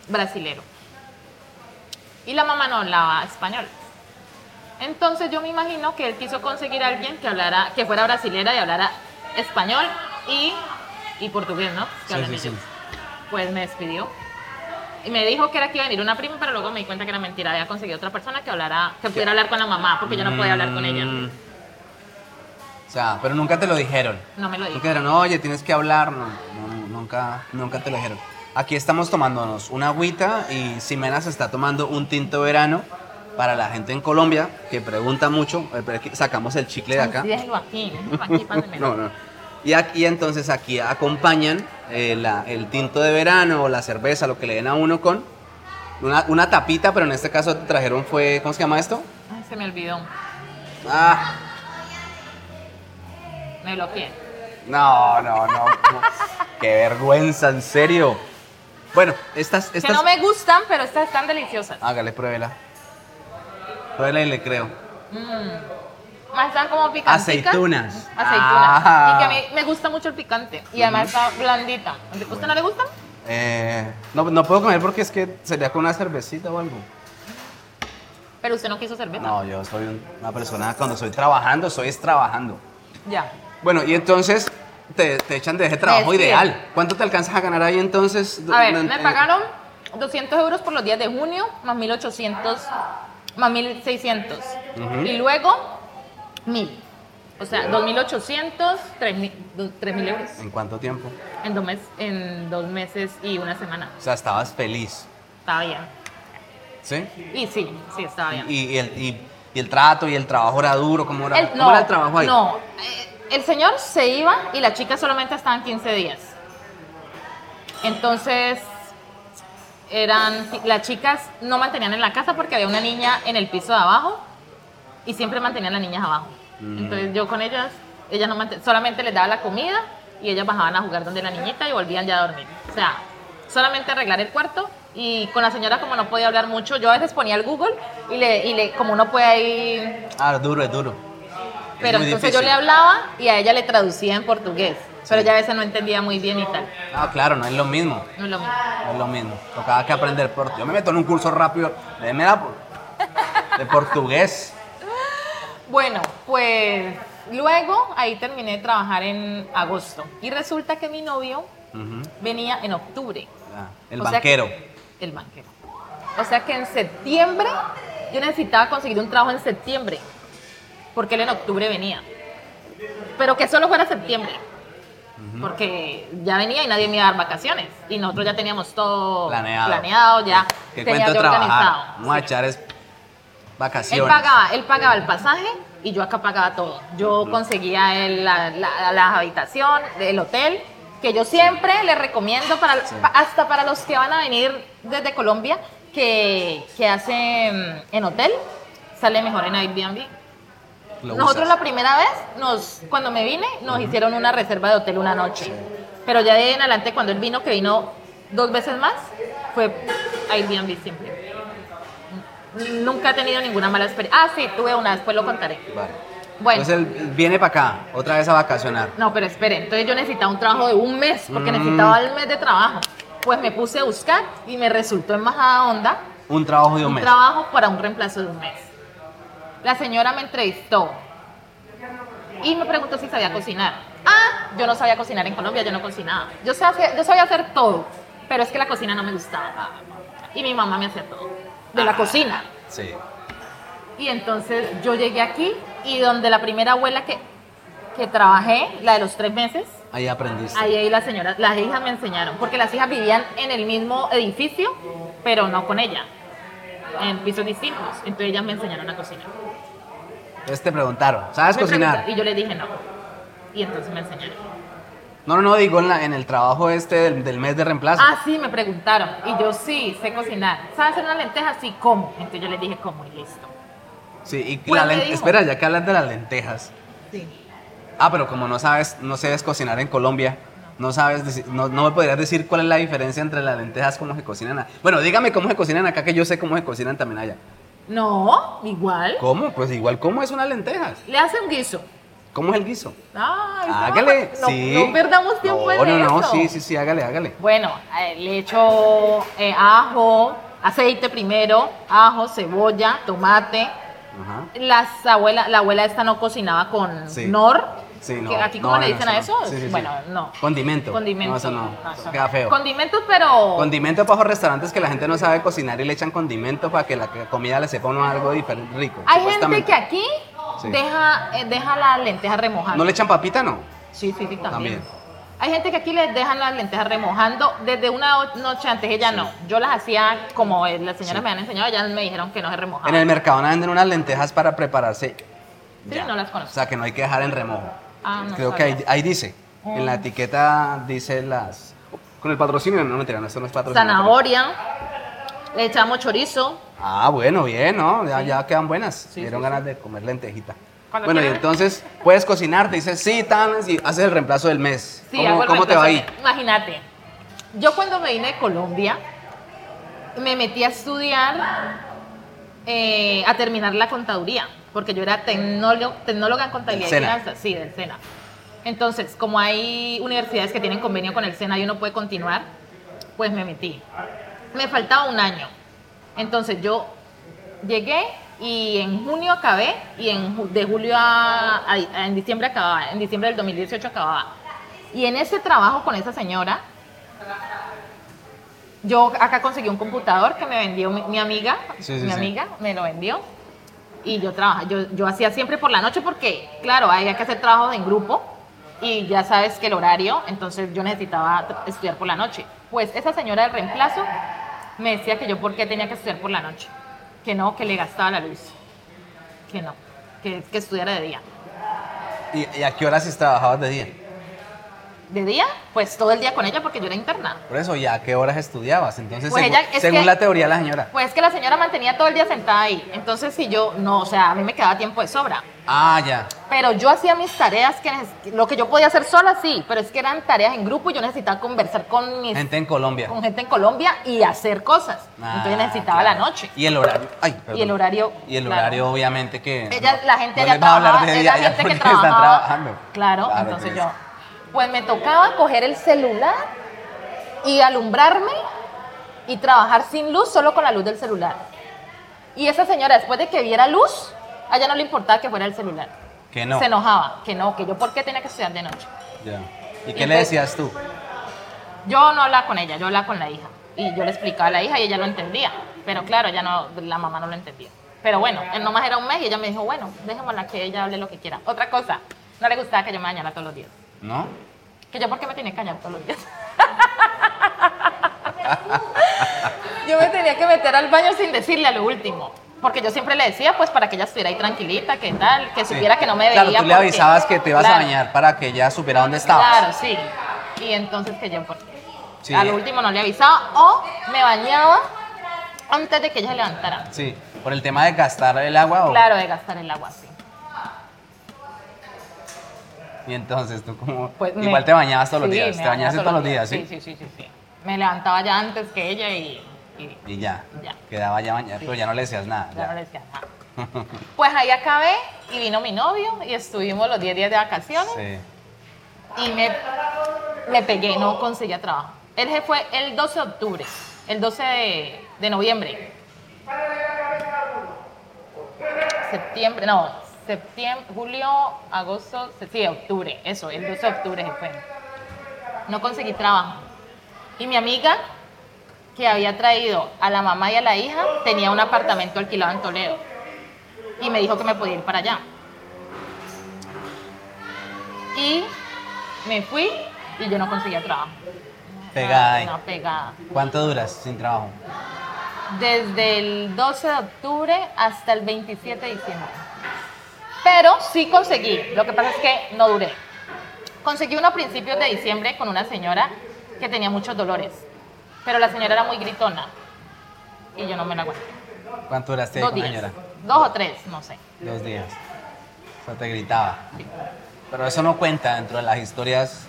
brasilero. Y la mamá no hablaba español. Entonces yo me imagino que él quiso conseguir a alguien que hablara, que fuera brasilera y hablara español y, y portugués, ¿no? Que
Sí,
hablan
sí, sí.
ellos. Pues me despidió. Y me dijo que era que iba a venir una prima, pero luego me di cuenta que era mentira. Había conseguido otra persona que hablara, que pudiera hablar con la mamá, porque yo no podía hablar con ella.
Mm. O sea, pero nunca te lo dijeron.
No me lo dijo.
Nunca dijeron, oye, tienes que hablar. No, no, nunca, nunca te lo dijeron. Aquí estamos tomándonos una agüita y Ximena se está tomando un tinto verano para la gente en Colombia que pregunta mucho. eh, Sacamos el chicle de acá.
Sí, déjelo aquí, déjelo aquí, pásenmelo.
No, no. Y aquí entonces aquí acompañan eh, la- el tinto de verano o la cerveza, lo que le den a uno con una, una tapita, pero en este caso te trajeron fue, ¿cómo se llama esto?
Ay, se me olvidó.
Ah,
Me bloqueé.
no, no, no. no. Qué vergüenza, en serio. Bueno, estas,
Que
estas.
no me gustan, pero estas están deliciosas.
Hágale, pruébela. Pruébela y le creo.
Más están como picanticas.
Aceitunas.
Aceitunas.
Ah.
Y que a mí me gusta mucho el picante. Y además está blandita. ¿A usted no le gusta?
Eh, no, no puedo comer porque es que sería con una cervecita o algo.
Pero usted no quiso cerveza.
No, yo soy un- una persona, cuando estoy trabajando, soy trabajando.
Ya.
Bueno, y entonces te, te echan de ese trabajo ideal. ¿Cuánto te alcanzas a ganar ahí entonces?
A ver,
En-
me pagaron 200 euros por los días de junio, más 1800, más 1600. Y luego, 1000. O sea, 2800, 3000 do- 3000 euros.
¿En cuánto tiempo?
En dos, mes- en dos meses y una semana.
O sea, estabas feliz.
Estaba bien.
¿Sí?
Y sí, sí, estaba bien.
Y, y el, y, y el trato y el trabajo era duro. ¿Cómo era,
El-
cómo era el trabajo ahí?
No, eh, el señor se iba y la chica solamente estaban 15 días. Entonces, eran, las chicas no mantenían en la casa porque había una niña en el piso de abajo y siempre mantenían las niñas abajo.
Mm.
Entonces yo con ellas, ellas no solamente les daba la comida y ellas bajaban a jugar donde la niñita y volvían ya a dormir. O sea, solamente arreglar el cuarto y con la señora como no podía hablar mucho, yo a veces ponía el Google y le, y le como uno puede ir
Ah, duro, es duro. Es
pero
muy
entonces yo
difícil.
le hablaba y a ella le traducía en portugués. Pero ella a veces no entendía muy bien y tal.
Ah, claro, no es lo mismo.
No es lo mismo.
No es lo mismo. Tocaba que aprender por. Yo me meto en un curso rápido. Por- de portugués.
Bueno, pues luego ahí terminé de trabajar en agosto. Y resulta que mi novio venía en octubre.
Ah, el
O
banquero.
que- el banquero. O sea que en septiembre yo necesitaba conseguir un trabajo en septiembre. Porque él en octubre venía. Pero que solo fuera septiembre. Porque ya venía y nadie me iba a dar vacaciones. Y nosotros ya teníamos todo
Planeado.
planeado, ya
¿Qué
tenía
cuento
yo
trabajar?
organizado.
Vamos a
Sí.
echar es
Él
vacaciones.
pagaba, él pagaba el pasaje y yo acá pagaba todo. Yo conseguía el- la, la- la habitación, el hotel, que yo siempre le recomiendo para, pa- hasta para los que van a venir desde Colombia, que, que hacen en hotel, sale mejor en Airbnb.
Lo
Nosotros
usas.
la primera vez, nos, cuando me vine, nos hicieron una reserva de hotel una noche. Pero ya de ahí en adelante, cuando él vino, que vino dos veces más, fue Airbnb siempre. Nunca he tenido ninguna mala experiencia. Ah, sí, tuve una, después lo contaré.
Vale.
Bueno.
Entonces él viene para acá, otra vez a vacacionar.
No, pero espere, entonces yo necesitaba un trabajo de un mes, porque
Mm.
necesitaba el mes de trabajo. Pues me puse a buscar y me resultó en Bajada Onda
Un trabajo de un
un
mes.
trabajo para un reemplazo de un mes. La señora me entrevistó y me preguntó si sabía cocinar. Ah, yo no sabía cocinar en Colombia, yo no cocinaba. Yo, hacer- yo sabía hacer todo, pero es que la cocina no me gustaba. Y mi mamá me hacía todo, de la cocina.
Sí.
Y entonces yo llegué aquí y donde la primera abuela que, que trabajé, la de los tres meses,
Ahí aprendiste.
ahí, ahí las señoras, las hijas me enseñaron, porque las hijas vivían en el mismo edificio, pero no con ella, en pisos distintos. Entonces ellas me enseñaron a cocinar.
Entonces te preguntaron, ¿sabes
Me
cocinar?
Y yo le dije no. Y entonces me enseñaron.
No, no, no, digo en, la- en el trabajo este del, del mes de reemplazo.
Ah, sí, me preguntaron. Y yo sí, sé cocinar. ¿Sabes hacer una lenteja? Sí, ¿cómo? Entonces yo les dije cómo y listo.
Sí, y
Pues
la
me
len-
dijo.
espera, ya que hablas de las lentejas.
Sí.
Ah, pero como no sabes, no sabes cocinar en Colombia, no sabes, no, no me podrías decir cuál es la diferencia entre las lentejas, cómo se cocinan. a- Bueno, dígame cómo se cocinan acá, que yo sé cómo se cocinan también allá.
No, igual.
¿Cómo? Pues igual, ¿cómo es una lentejas?
Le hacen guiso.
¿Cómo es el guiso?
Ay, no,
Hágale,
no,
sí.
no perdamos tiempo
no,
en
no, no,
eso.
sí, sí, sí, hágale, hágale.
Bueno, eh, le echo eh, ajo, aceite primero, ajo, cebolla, tomate.
Ajá.
Las abuela, la abuela esta no cocinaba con
Sí.
nor.
Sí, no.
¿Aquí
no,
cómo
no,
le
no,
dicen a eso?
Sí, sí, sí.
Bueno, no.
Condimento.
Condimento.
No, eso no.
eso
queda feo.
Condimentos, pero.
Condimento para los restaurantes que la gente no sabe cocinar y le echan condimento para que la comida le sepa uno algo diferente, rico.
Hay gente que aquí
Sí.
deja, eh, deja la lenteja remojando.
¿No le echan papita, no?
Sí, sí, sí, también.
También.
Hay gente que aquí les dejan las lentejas remojando desde una o- noche antes, ella no. Yo las hacía como eh, las señoras me han enseñado, ellas me dijeron que no se remojaban.
En el Mercadona venden unas lentejas para prepararse.
Sí, no las
O
conozco.
sea, que no hay que dejar en remojo.
Ah, no
Creo que ahí, dice. En la
Mm.
etiqueta dice las. Con el patrocinio, no mentira, no, eso no es patrocinio.
Zanahoria, le echamos chorizo.
Ah, bueno, bien, ¿no? Ya, ya quedan buenas.
Sí,
Dieron
sí,
ganas de comer lentejita.
Cuando
Bueno, y entonces puedes cocinar, te dices sí, tan, y haces el reemplazo del mes.
Sí,
¿Cómo,
hago el
cómo te va ahí?
Imagínate, yo cuando me vine de Colombia, me metí a estudiar, eh, a terminar la contaduría, porque yo era tecnólogo- tecnóloga en contabilidad y finanzas, sí, del SENA. Entonces, como hay universidades que tienen convenio con el SENA y uno puede continuar, pues me metí. Me faltaba un año. Entonces yo llegué y en junio acabé y en, de julio a, a- a- en diciembre acababa, en diciembre del 2018 acababa. Y en ese trabajo con esa señora, yo acá conseguí un computador que me vendió mi, mi amiga,
Sí, sí,
mi
sí.
amiga me lo vendió. Y yo trabajaba, yo, yo hacía siempre por la noche porque, claro, había que hacer trabajos en grupo y ya sabes que el horario, entonces yo necesitaba estudiar por la noche. Pues esa señora del reemplazo me decía que yo por qué tenía que estudiar por la noche, que no, que le gastaba la luz, que no, que, que estudiara de día.
¿Y, y a qué horas trabajabas de día?
¿De día? Pues todo el día con ella porque yo era interna.
Por eso, ¿y a qué horas estudiabas? Entonces,
Pues
según,
ella- es
según
que-
la teoría de la señora.
Pues que la señora mantenía todo el día sentada ahí, entonces si yo, no, o sea, a mí me quedaba tiempo de sobra.
Ah, ya.
Pero yo hacía mis tareas, que lo que yo podía hacer sola, sí, pero es que eran tareas en grupo y yo necesitaba conversar con mis
Gente en Colombia.
con gente en Colombia y hacer cosas.
Ah,
Entonces necesitaba
claro.
la noche.
Y el horario. Ay, perdón.
Y el horario,
Y el
claro.
horario, obviamente, que.
Ella,
no-
la gente
no
allá
les va a hablar
trabajaba,
de
es
día
la
ya
gente que trabajaba.
están trabajando.
Claro,
Claro,
entonces yo, pues me tocaba coger el celular y alumbrarme y trabajar sin luz, solo con la luz del celular. Y esa señora, después de que viera luz, a ella no le importaba que fuera el celular.
Que no.
Se enojaba, que no, que yo por qué tenía que estudiar de noche.
Ya. ¿Y
Y
qué le
pues-
decías tú?
Yo no hablaba con ella, yo hablaba con la hija. Y yo le explicaba a la hija y ella lo entendía. Pero claro, ella no, la mamá no lo entendía. Pero bueno, él nomás era un mes y ella me dijo, bueno, déjémosla que ella hable lo que quiera. Otra cosa, no le gustaba que yo me bañara todos los días.
¿No?
Que yo, ¿por qué me tenía bañar todos los días? yo me tenía que meter al baño sin decirle a lo último. Porque yo siempre le decía, pues, para que ella estuviera ahí tranquilita, que tal, que
Sí.
supiera que no me veía.
Claro, tú le
porque-
avisabas que te ibas a bañar para que ella supiera dónde estabas.
Claro, sí. Y entonces que yo, ¿por qué?
Sí.
A lo último no le avisaba o me bañaba antes de que ella se levantara.
Sí. Por el tema de gastar el agua. o-
Claro, de gastar el agua, sí.
Y entonces tú como.
Pues me-
igual te bañabas todos los
Sí,
días.
me
Te bañaste
bañaba
todos los días, ¿sí?
Sí, sí, sí, sí, sí. Me levantaba ya antes que ella y, y
Y ya.
Ya.
Quedaba ya bañado, pero ya no le decías nada.
ya
ya.
no le decía nada. Pues ahí acabé y vino mi novio y estuvimos los 10 días de vacaciones
Sí.
y me, me pegué, no conseguía trabajo. Él se fue el 12 de octubre, el 12 de, de noviembre. Septiembre, no, septiembre, julio, agosto, sí, octubre, eso, el 12 de octubre se fue. No conseguí trabajo. Y mi amiga que había traído a la mamá y a la hija, tenía un apartamento alquilado en Toledo. Y me dijo que me podía ir para allá. Y me fui y yo no conseguía trabajo.
Pegada ahí.
No, pegada.
¿Cuánto duras sin trabajo?
Desde el 12 de octubre hasta el 27 de diciembre. Pero sí conseguí. Lo que pasa es que no duré. Conseguí uno a principios de diciembre con una señora que tenía muchos dolores. Pero la señora era muy gritona. Y yo no me la aguanté.
¿Cuánto duraste
Dos
con la
días.
señora?
Dos o tres, no sé.
Dos días. O sea, te gritaba. Pero eso no cuenta dentro de las historias.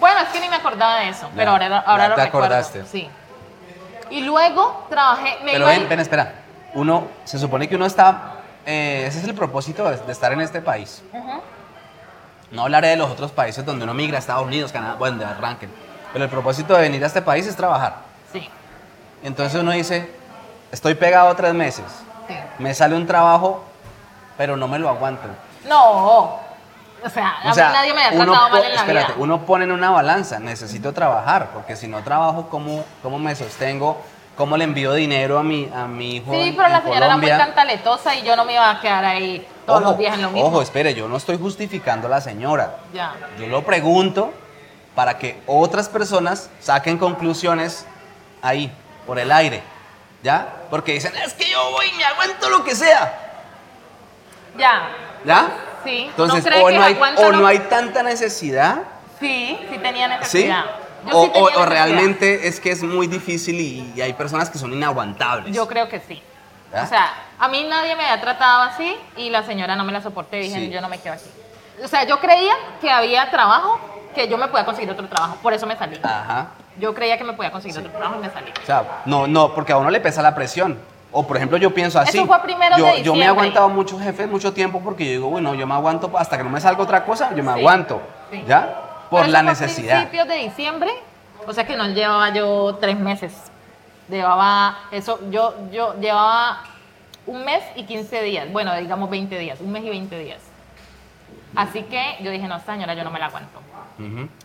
Bueno, es que ni me acordaba de eso, pero ahora, ahora
ya
lo
te
recuerdo.
acordaste.
Sí. Y luego trabajé. Me
Pero ven, ven, espera. Uno, se supone que uno está. Eh, ese es el propósito de, de estar en este país. No hablaré de los otros países donde uno migra, Estados Unidos, Canadá, bueno, de arranquen. Pero el propósito de venir a este país es trabajar.
Sí,
Entonces uno dice, estoy pegado tres meses,
sí.
me sale un trabajo, pero no me lo aguanto.
No. O sea, a
O sea,
mí nadie me ha tratado mal en la
espérate,
vida.
uno pone en una balanza, necesito trabajar, porque si no trabajo, ¿cómo, cómo me sostengo? ¿Cómo le envío dinero a mi, a mi hijo
Sí,
en-
pero la señora era muy
Colombia?
cantaletosa y yo no me iba a quedar ahí todos
Ojo,
los días en lo mismo.
Ojo, espere, yo no estoy justificando a la señora.
Ya.
Yo lo pregunto para que otras personas saquen conclusiones ahí, por el aire. ¿Ya? Porque dicen, es que yo voy y me aguanto lo que sea.
Ya.
¿Ya?
Sí.
Entonces,
¿No
o, no hay, o no hay tanta necesidad,
Sí, sí tenía
¿sí?
necesidad. Yo
O,
sí
o- o realmente es que es muy difícil y, y hay personas que son inaguantables.
Yo creo que sí. O sea, a mí nadie me había tratado así y la señora no me la soporté. Dije,
Sí.
yo no me quedo aquí. O sea, yo creía que había trabajo, que yo me podía conseguir otro trabajo. Por eso me salí.
Ajá.
Yo creía que me podía conseguir otro trabajo y me salí.
O sea, no, no, porque a uno le pesa la presión. O por ejemplo, yo pienso así.
Eso fue a primeros
yo,
de
yo me he aguantado muchos jefes mucho tiempo porque yo digo, bueno, yo me aguanto hasta que no me salga otra cosa, yo me
Sí,
aguanto.
sí.
¿Ya? Por la necesidad.
principios de diciembre, o sea que no llevaba yo tres meses. Llevaba, eso, yo, yo llevaba un mes y 15 días. Bueno, digamos 20 días, un mes y 20 días. Así que yo dije, no, señora, yo no me la aguanto.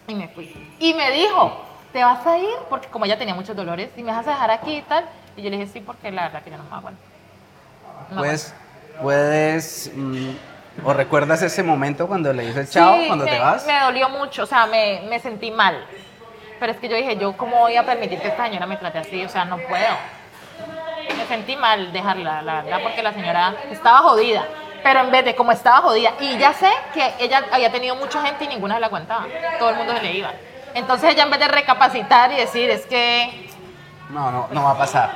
Y me fui. Y me dijo, ¿te vas a ir? Porque como ella tenía muchos dolores, y me vas a dejar aquí y tal. Y yo le dije, sí, porque la verdad que yo no me aguanto. No
Pues, puedes. mm, ¿O recuerdas ese momento cuando le dices chao,
Sí,
cuando
me,
te vas?
Me dolió mucho, o sea, me, me sentí mal. Pero es que yo dije, ¿yo cómo voy a permitir que esta señora me trate así? O sea, no puedo. Me sentí mal dejarla, la verdad, porque la señora estaba jodida. Pero en vez de como estaba jodida, y ya sé que ella había tenido mucha gente y ninguna se la aguantaba. Todo el mundo se le iba. Entonces ella en vez de recapacitar y decir, es que,
No, no, no va a pasar.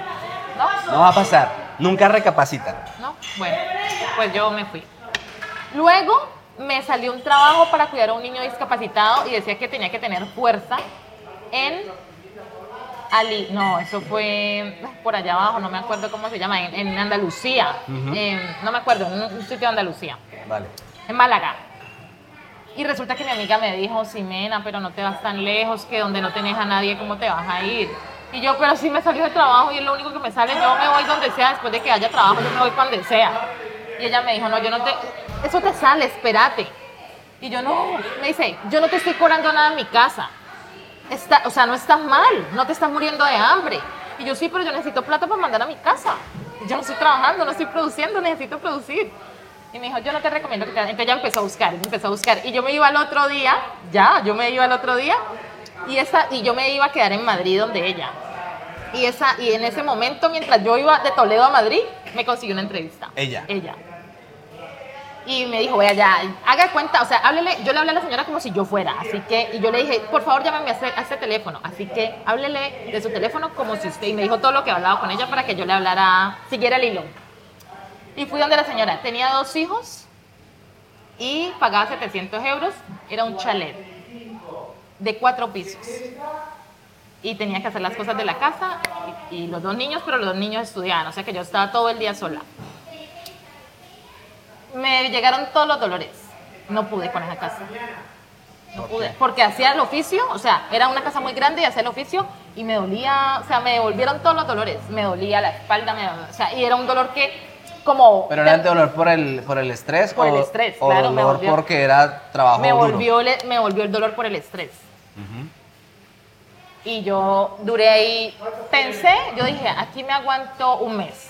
¿no?
No va a pasar. Nunca recapacita.
¿no? Bueno, pues yo me fui. Luego me salió un trabajo para cuidar a un niño discapacitado y decía que tenía que tener fuerza en Ali, no, eso fue por allá abajo, no me acuerdo cómo se llama, en, en Andalucía, en- no me acuerdo, en un, sitio de Andalucía,
Vale.
en Málaga. Y resulta que mi amiga me dijo, Simena, pero no te vas tan lejos, que donde no tenés a nadie, ¿cómo te vas a ir? Y yo, pero si me salió de trabajo y es lo único que me sale, yo me voy donde sea, después de que haya trabajo, yo me voy donde sea. Y ella me dijo, no, yo no te, eso te sale, espérate. Y yo, no, me dice, yo no te estoy cobrando nada en mi casa. Está, o sea, no estás mal, no te estás muriendo de hambre. Y yo, sí, pero yo necesito plata para mandar a mi casa. Yo no estoy trabajando, no estoy produciendo, necesito producir. Y me dijo, yo no te recomiendo que te... Entonces ella empezó a buscar, empezó a buscar. Y yo me iba al otro día, ya, yo me iba al otro día, y, esa, y yo me iba a quedar en Madrid donde ella. Y, esa, y en ese momento, mientras yo iba de Toledo a Madrid, me consiguió una entrevista.
Ella.
Ella. Y me dijo, vea, ya, haga cuenta, o sea, háblele, yo le hablé a la señora como si yo fuera, así que, y yo le dije, por favor, llámame a este, a este teléfono, así que háblele de su teléfono como si usted, y me dijo todo lo que hablaba con ella para que yo le hablara, siguiera el hilo. Y fui donde la señora, tenía dos hijos y pagaba 700 euros, era un chalet de cuatro pisos. Y tenía que hacer las cosas de la casa y, y los dos niños, pero los dos niños estudiaban, o sea que yo estaba todo el día sola me llegaron todos los dolores. No pude con esa casa. No pude. Porque hacía el oficio, o sea, era una casa muy grande y hacía el oficio y me dolía, o sea, me devolvieron todos los dolores. Me dolía la espalda, me, o sea, y era un dolor que, como.
¿Pero era el dolor por el, por el estrés?
Por el
o,
estrés,
o
claro, me
dolor
volvió-
porque era trabajo
me
duro?
volvió, le- me volvió el dolor por el estrés. Y yo duré ahí, pensé, yo dije, aquí me aguanto un mes,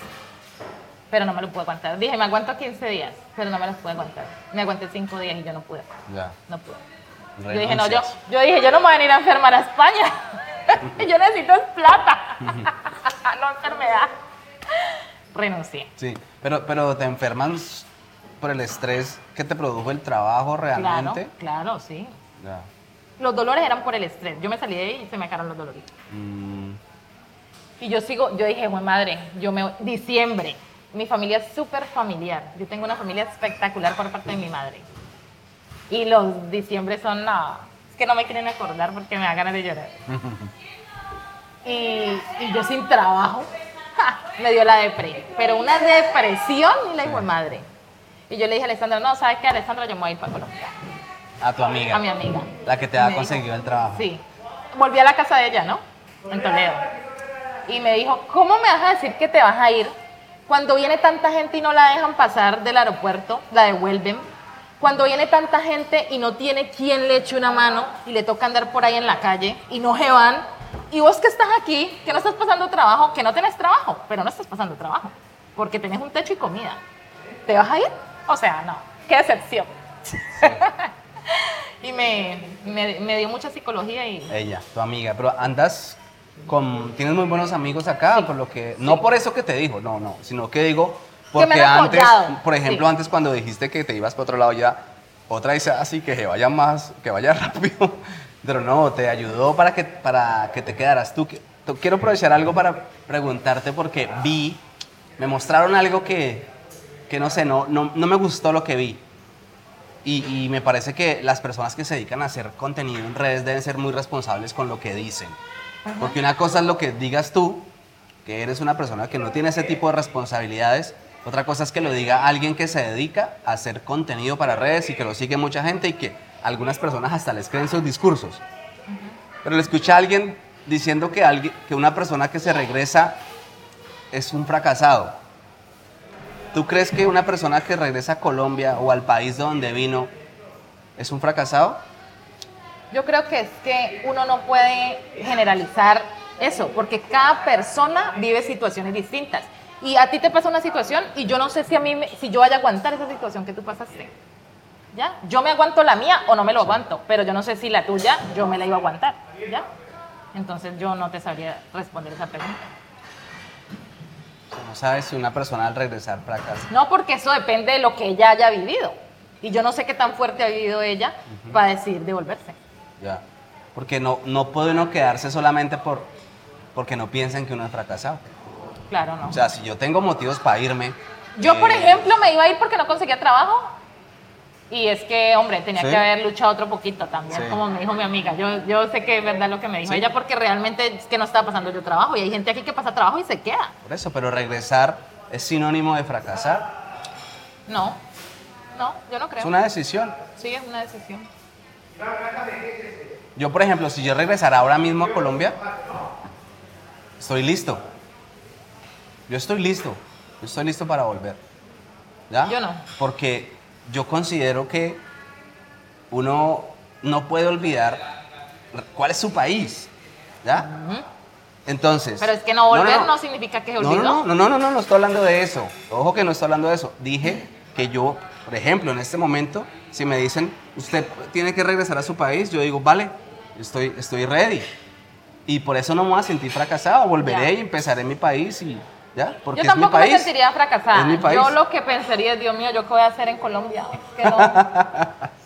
pero no me lo pude aguantar. Dije, me aguanto 15 días, pero no me los pude aguantar. Me aguanté 5 días y yo no pude,
Ya.
no pude. Yo dije, no, yo, yo dije, yo no me voy a venir a enfermar a España. yo necesito es plata, no enfermedad. Renuncié.
Sí, pero, pero te enfermas por el estrés que te produjo el trabajo realmente.
claro, sí.
Ya.
Los dolores eran por el estrés. Yo me salí de ahí y se me acabaron los dolores.
Mm,
Y yo sigo, yo dije, buen madre, yo me voy- diciembre. Mi familia es súper familiar. Yo tengo una familia espectacular por parte de mi madre. Y los diciembre son, no, es que no me quieren acordar porque me da ganas de llorar. y, y yo sin trabajo, ¡ja! me dio la depresión. Pero una depresión y la hijo de madre. Y yo le dije a Alessandra, no, ¿sabes qué, Alessandra? Yo me voy a ir para Colombia.
a tu amiga.
A mi amiga.
La que te ha conseguido el trabajo.
Sí. Volví a la casa de ella, ¿no? En Toledo. Y me dijo, ¿cómo me vas a decir que te vas a ir cuando viene tanta gente y no la dejan pasar del aeropuerto, la devuelven? Cuando viene tanta gente y no tiene quien le eche una mano y le toca andar por ahí en la calle y no se van. Y vos que estás aquí, que no estás pasando trabajo, que no tenés trabajo, pero no estás pasando trabajo, porque tenés un techo y comida. ¿Te vas a ir? O sea, no. Qué decepción. y me, me, me dio mucha psicología y...
Ella, tu amiga. Pero andas con. Tienes muy buenos amigos acá, por lo que. No por eso que te dijo, no, no. Sino que digo. Porque antes,
apoyado,
por ejemplo,
sí.
antes cuando dijiste que te ibas para otro lado ya, otra dice así que se vaya más, que vaya rápido. Pero no, te ayudó para que, para que te quedaras tú. Quiero aprovechar algo para preguntarte porque vi, me mostraron algo que, que no sé, no, no, no me gustó lo que vi. Y, y me parece que las personas que se dedican a hacer contenido en redes deben ser muy responsables con lo que dicen. Porque una cosa es lo que digas tú, que eres una persona que no tiene ese tipo de responsabilidades. Otra cosa es que lo diga alguien que se dedica a hacer contenido para redes y que lo sigue mucha gente y que algunas personas hasta les creen sus discursos. Pero le escuché a alguien diciendo que, alguien, que una persona que se regresa es un fracasado. ¿Tú crees que una persona que regresa a Colombia o al país de donde vino es un fracasado?
Yo creo que es que uno no puede generalizar eso, porque cada persona vive situaciones distintas. Y a ti te pasa una situación y yo no sé si a mí, me- si yo vaya a aguantar esa situación que tú pasaste. ¿Ya? Yo me aguanto la mía o no me lo aguanto, pero yo no sé si la tuya yo me la iba a aguantar. ¿Ya? Entonces yo no te sabría responder esa pregunta.
No sabes si una persona al regresar fracasa.
No, porque eso depende de lo que ella haya vivido. Y yo no sé qué tan fuerte ha vivido ella para decidir devolverse.
Ya. Porque no, no puede uno quedarse solamente por, porque no piensen que uno es fracasado.
Claro, no.
O sea, si yo tengo motivos para irme.
Yo, por
eh,
ejemplo, me iba a ir porque no conseguía trabajo. Y es que, hombre, tenía
Sí.
que haber luchado otro poquito también,
Sí.
como me dijo mi amiga. Yo, yo sé que es verdad lo que me dijo
Sí.
ella, porque realmente es que no estaba pasando yo trabajo. Y hay gente aquí que pasa trabajo y se queda.
Por eso, pero regresar es sinónimo de fracasar.
No, no, yo no creo.
Es una decisión.
Sí, es una decisión.
Yo, por ejemplo, si yo regresara ahora mismo a Colombia, estoy listo. Yo estoy listo. Yo estoy listo para volver. ¿Ya?
Yo no.
Porque yo considero que uno no puede olvidar cuál es su país. ¿Ya? Entonces.
Pero es que no volver no, significa que se olvidó.
no, no, no, no, no, no estoy hablando de eso. Ojo que no estoy hablando de eso. Dije que yo, por ejemplo, en este momento, si me dicen, usted tiene que regresar a su país, yo digo, vale, estoy, estoy ready. Y por eso no me voy a sentir fracasado, volveré
Ya.
y empezaré en mi país y ya, porque
Yo
es mi
tampoco me sentiría fracasada.
Es mi país.
Yo lo que pensaría es, Dios mío, ¿yo qué voy a hacer en Colombia? Es que no.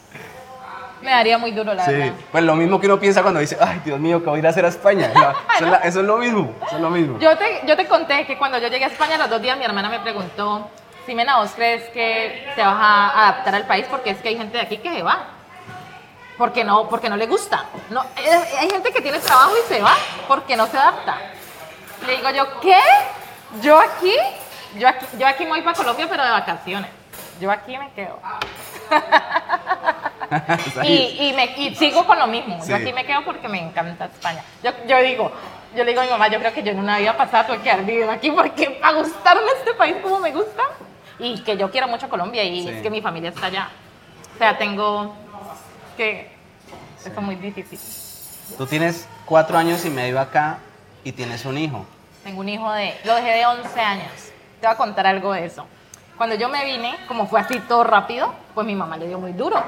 me daría muy duro, la
Sí,
verdad.
pues lo mismo que uno piensa cuando dice, ay, Dios mío, que voy a ir a hacer a España. No, eso, es la- eso es lo mismo, eso es lo mismo.
Yo te, yo te conté que cuando yo llegué a España, los dos días mi hermana me preguntó, Simena, ¿vos crees que te vas a adaptar al país? Porque es que hay gente de aquí que se va. Porque no, porque no le gusta. No, eh, hay gente que tiene trabajo y se va porque no se adapta. Le digo yo, ¿qué? ¿Yo aquí? Yo aquí, yo aquí me voy para Colombia, pero de vacaciones. Yo aquí me quedo. Y, y, me, y sigo con lo mismo.
Sí.
Yo aquí me quedo porque me encanta España. Yo, yo digo, yo le digo a mi mamá, yo creo que yo en una vida pasada tuve que haber vivido aquí porque para gustarme este país como me gusta. Y que yo quiero mucho Colombia y
Sí.
es que mi familia está allá. O sea, tengo que... Eso es muy difícil.
Tú tienes cuatro años y medio acá y tienes un hijo.
Tengo un hijo de, lo dejé de 11 años. Te voy a contar algo de eso. Cuando yo me vine, como fue así todo rápido, pues mi mamá le dio muy duro.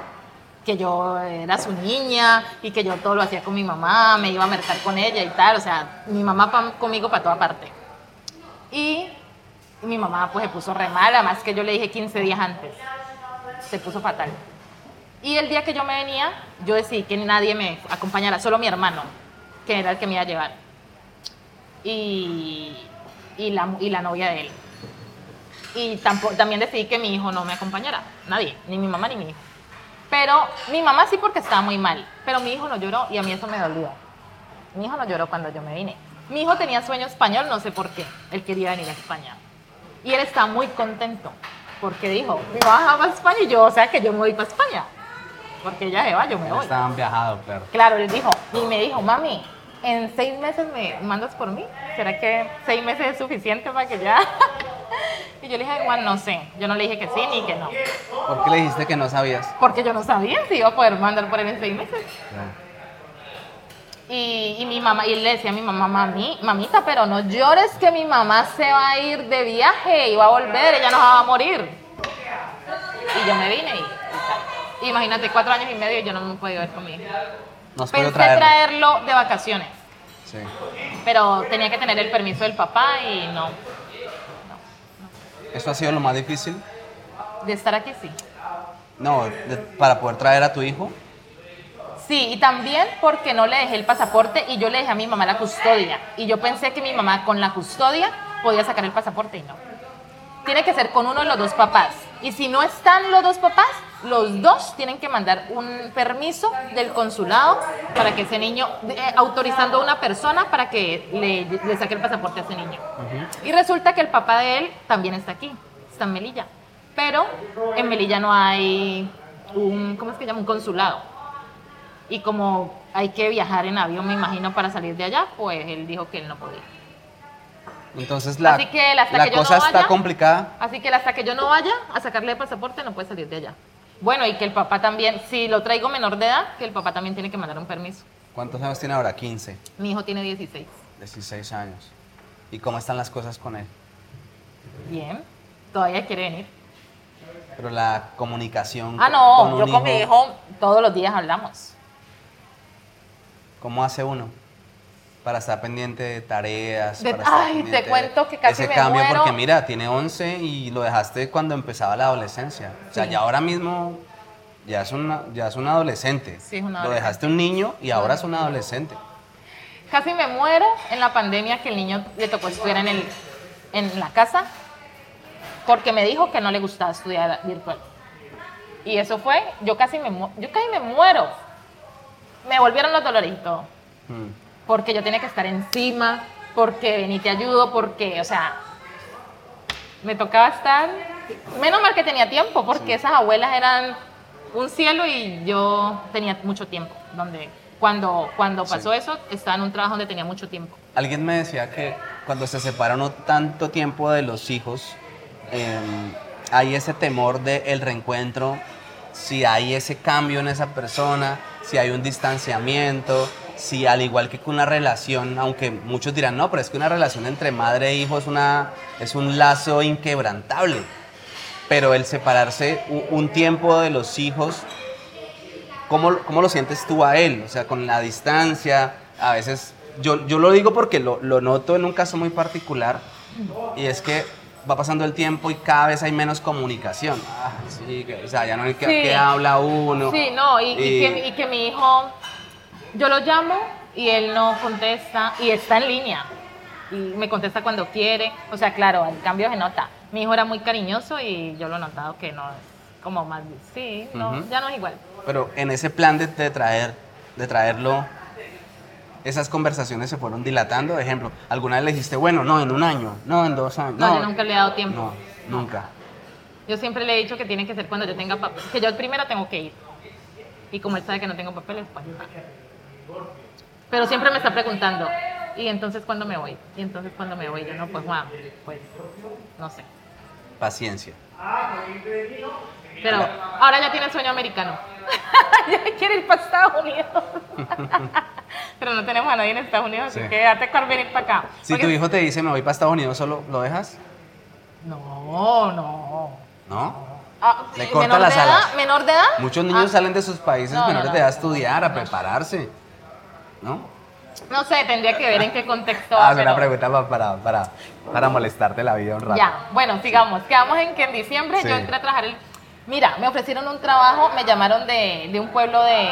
Que yo era su niña y que yo todo lo hacía con mi mamá, me iba a mercar con ella y tal. O sea, mi mamá pa- conmigo para toda parte. Y mi mamá pues se puso re mal, además que yo le dije 15 días antes. Se puso fatal. Y el día que yo me venía, yo decidí que nadie me acompañara, solo mi hermano, que era el que me iba a llevar. Y, y, la, y la novia de él. Y tampoco, también decidí que mi hijo no me acompañara, nadie, ni mi mamá ni mi hijo. Pero mi mamá sí porque estaba muy mal, pero mi hijo no lloró y a mí eso me dolió. Mi hijo no lloró cuando yo me vine. Mi hijo tenía sueño español, no sé por qué. Él quería venir a España. Y él está muy contento porque dijo, mi mamá va a España y yo, o sea que yo me voy para España. Porque ella se va, yo me voy.
estaban viajados, claro.
Claro, él dijo, y me dijo, mami, ¿en seis meses me mandas por mí? ¿Será que seis meses es suficiente para que ya? y yo le dije, igual no sé. Yo no le dije que sí ni que no.
¿Por qué le dijiste que no sabías?
Porque yo no sabía si iba a poder mandar por él en seis meses. Y, y mi mamá, y él le decía a mi mamá, mami, mamita, pero no llores que mi mamá se va a ir de viaje y va a volver, ella no va a morir. Y yo me vine y. Imagínate, cuatro años y medio y yo no me he podido ver con mi hija.
No has podido
Pensé
traerlo.
traerlo de vacaciones,
Sí.
pero tenía que tener el permiso del papá y no.
¿Eso ha sido lo más difícil?
De estar aquí sí.
No, de- para poder traer a tu hijo.
Sí, y también porque no le dejé el pasaporte y yo le dejé a mi mamá la custodia. Y yo pensé que mi mamá con la custodia podía sacar el pasaporte y no. Tiene que ser con uno de los dos papás. Y si no están los dos papás, los dos tienen que mandar un permiso del consulado para que ese niño, eh, autorizando a una persona para que le, le saque el pasaporte a ese niño. Y resulta que el papá de él también está aquí, está en Melilla. Pero en Melilla no hay un, ¿cómo es que llama? Un consulado. Y como hay que viajar en avión, me imagino, para salir de allá, pues él dijo que él no podía.
Entonces la,
Así que él hasta
la
que no
cosa está complicada.
Así que hasta que yo no vaya a sacarle el pasaporte no puede salir de allá. Bueno, y que el papá también, si lo traigo menor de edad, que el papá también tiene que mandar un permiso.
¿Cuántos años tiene ahora? 15,
Mi hijo tiene 16.
16 años. ¿Y cómo están las cosas con él?
Bien, todavía quiere venir.
Pero la comunicación
Ah, no, yo con mi hijo todos los días hablamos.
¿Cómo hace uno? Para estar pendiente de tareas.
De-
para estar
ay, te cuento que casi
Ese
me
cambio,
muero.
porque mira, tiene 11 y lo dejaste cuando empezaba la adolescencia. O sea, ya ahora mismo ya es, una, ya es un adolescente.
Sí, es un
Lo
adolescente.
dejaste un niño y ahora es un adolescente.
Casi me muero en la pandemia que el niño le tocó estudiar en, el, en la casa porque me dijo que no le gustaba estudiar virtual. Y eso fue, yo casi me, yo casi me muero. Me volvieron los dolores y todo.
Mm.
Porque yo tenía que estar encima, porque vení te ayudo, porque, o sea, me tocaba estar. Menos mal que tenía tiempo, porque esas abuelas eran un cielo y yo tenía mucho tiempo. Donde cuando, cuando
Sí.
pasó eso, estaba en un trabajo donde tenía mucho tiempo.
Alguien me decía que cuando se separa uno tanto tiempo de los hijos, em, hay ese temor del el reencuentro, si hay ese cambio en esa persona, si hay un distanciamiento, si al igual que con una relación, aunque muchos dirán, no, pero es que una relación entre madre e hijo es, una, es un lazo inquebrantable, pero el separarse un tiempo de los hijos ¿Cómo, ¿Cómo lo sientes tú a él? O sea, con la distancia, a veces, yo, yo lo digo porque lo, lo noto en un caso muy particular, y es que va pasando el tiempo y cada vez hay menos comunicación. Ah, sí, que- o sea, ya no hay que,
Sí.
que habla uno.
Sí, no, y, y
Y-
que, y que mi hijo, yo lo llamo y él no contesta y está en línea. Y me contesta cuando quiere. O sea, claro, el cambio se nota. Mi hijo era muy cariñoso y yo lo he notado que no es como más. Sí, no,
Ujú.
ya no es igual.
Pero en ese plan de, de traer, de traerlo, esas conversaciones se fueron dilatando. Por ejemplo, alguna vez le dijiste, bueno, no, en un año, no, en dos años.
No, yo nunca le he dado tiempo.
No, nunca.
Yo siempre le he dicho que tiene que ser cuando yo tenga papel. Que yo primero tengo que ir. Y como él sabe que no tengo papeles, pues. Pero siempre me está preguntando, ¿y entonces cuándo me voy? ¿Y entonces cuándo me voy? Yo no, pues, Juan, pues, no sé.
Paciencia.
Pero ahora ya tiene sueño americano. ya quiere ir para Estados Unidos. Pero no tenemos a nadie en Estados Unidos, así
Sí.
que date con venir para acá.
Si
Porque-
tu hijo te dice, me voy para Estados Unidos solo, ¿lo dejas?
No, no.
¿No?
Ah,
Le
eh,
corta
menor
las
de
alas.
edad, menor de edad.
Muchos niños
Ah,
salen de sus países
No, no,
menores
no.
de edad a estudiar, a prepararse. ¿No?
No sé, tendría que ver en qué contexto.
Ah, es una
pero-
pregunta pa- para, para, para molestarte la vida un rato.
Ya, bueno, sigamos. Quedamos en que en diciembre
Sí.
yo entré a trabajar el... Mira, me ofrecieron un trabajo, me llamaron de, de un pueblo de,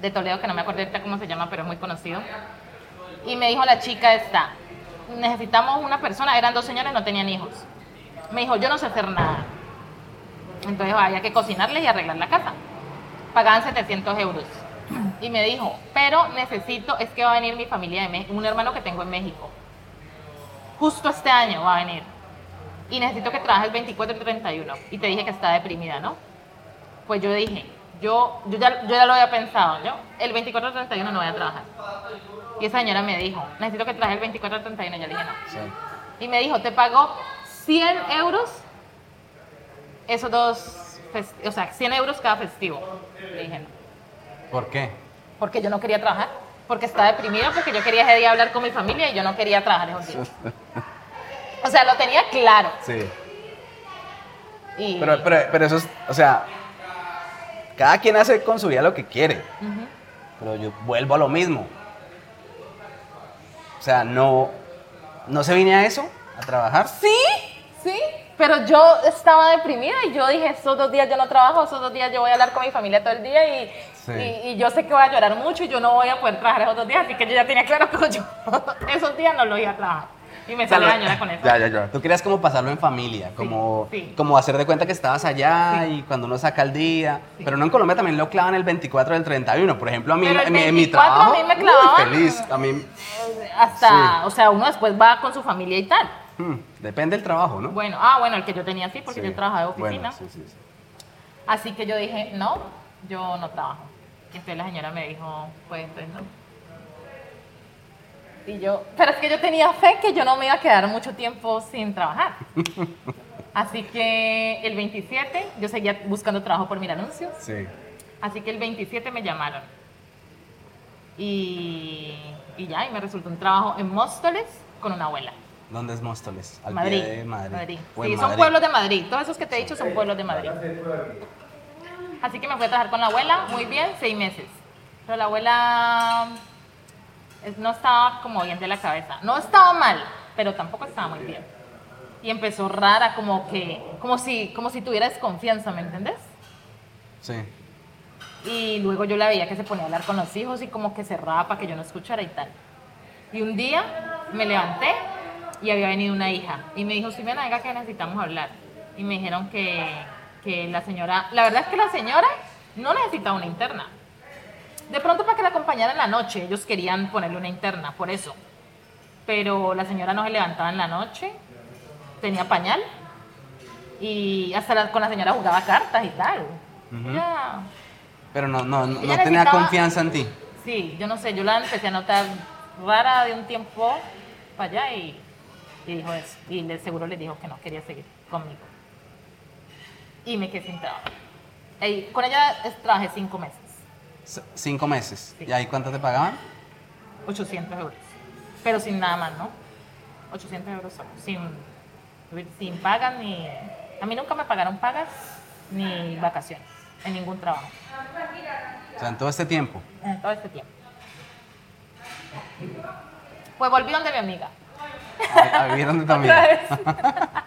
de Toledo, que no me acuerdo ahorita cómo se llama, pero es muy conocido. Y me dijo la chica esta, necesitamos una persona, eran dos señores, no tenían hijos. Me dijo, yo no sé hacer nada. Entonces había que cocinarles y arreglar la casa. Pagaban 700 euros. Y me dijo, pero necesito, es que va a venir mi familia de México, un hermano que tengo en México. Justo este año va a venir. Y necesito que trabajes el 24 y el 31. Y te dije que está deprimida, ¿no? Pues yo dije, yo, yo, ya, yo ya lo había pensado, yo el 24 y el 31 no voy a trabajar. Y esa señora me dijo, necesito que trabajes el 24 y el 31. Yo le dije, no.
Sí.
Y me dijo, te pago 100 euros esos dos, o sea, 100 euros cada festivo. Le dije, no.
¿Por qué?
Porque yo no quería trabajar. Porque estaba deprimida, porque yo quería ese día hablar con mi familia y yo no quería trabajar esos días. O sea, lo tenía claro.
Sí.
Y,
Pero, pero, pero eso es, o sea, cada quien hace con su vida lo que quiere. Pero yo vuelvo a lo mismo. O sea, no, no se vine a eso, a trabajar.
Sí, sí. Pero yo estaba deprimida y yo dije, estos dos días yo no trabajo, estos dos días yo voy a hablar con mi familia todo el día y,
Sí.
y, y yo sé que voy a llorar mucho y yo no voy a poder trabajar esos dos días, así que yo ya tenía claro que yo esos días no lo iba a trabajar. Y me la señora con eso.
Ya, ya, ya. Tú querías como pasarlo en familia, como,
sí.
como hacer de cuenta que estabas allá
Sí.
y cuando uno saca el día. Pero no en Colombia también lo clavan el 24 del 31. Por ejemplo, a mí en mi- mi
24 a
trabajo.
mí me
uy,
clavaban.
feliz. A mí.
Hasta,
Sí.
o sea, uno después va con su familia y tal.
hmm, depende del trabajo, ¿no?
Bueno, ah, bueno, el que yo tenía sí, porque yo trabajaba de oficina.
Bueno, sí, sí, sí.
Así que yo dije, no, yo no trabajo. Y entonces la señora me dijo, pues entonces no. Y yo, pero es que yo tenía fe que yo no me iba a quedar mucho tiempo sin trabajar. Así que el 27, yo seguía buscando trabajo por mis anuncios.
Sí.
Así que el 27 me llamaron. Y, y ya, y me resultó un trabajo en Móstoles con una abuela.
¿Dónde es Móstoles? Al
Madrid.
pie de Madrid.
Sí, son
Madrid.
pueblos de Madrid. Todos esos que te he dicho son pueblos de Madrid. Así que me fui a trabajar con la abuela, muy bien, seis meses. Pero la abuela no estaba como bien de la cabeza. No estaba mal, pero tampoco estaba muy bien. Y empezó rara, como que, como si, como si tuviera desconfianza, ¿me entendés?
Sí.
Y luego yo la veía que se ponía a hablar con los hijos y como que cerraba para que yo no escuchara y tal. Y un día me levanté y había venido una hija y me dijo, Simena, venga que necesitamos hablar. Y me dijeron que, que la señora, la verdad es que la señora no necesitaba una interna. De pronto para que la acompañara en la noche, ellos querían ponerle una interna, por eso. Pero la señora no se levantaba en la noche, tenía pañal y hasta la- con la señora jugaba cartas y tal. Ella-
Pero no, no, no, tenía confianza en ti.
Sí, yo no sé, yo la empecé a notar rara de un tiempo para allá y, y dijo eso. Y le, seguro le dijo que no quería seguir conmigo. Y me quedé sin trabajo. Ey, con ella trabajé cinco meses,
Cinco meses.
Sí.
¿Y ahí cuánto te pagaban?
800 euros. Pero sin nada más, ¿no? 800 euros solo, sin, sin pagas ni... A mí nunca me pagaron pagas ni vacaciones en ningún trabajo,
O sea, en todo este tiempo.
en todo este tiempo. Pues volví donde mi amiga.
A, a vivir donde tu amiga.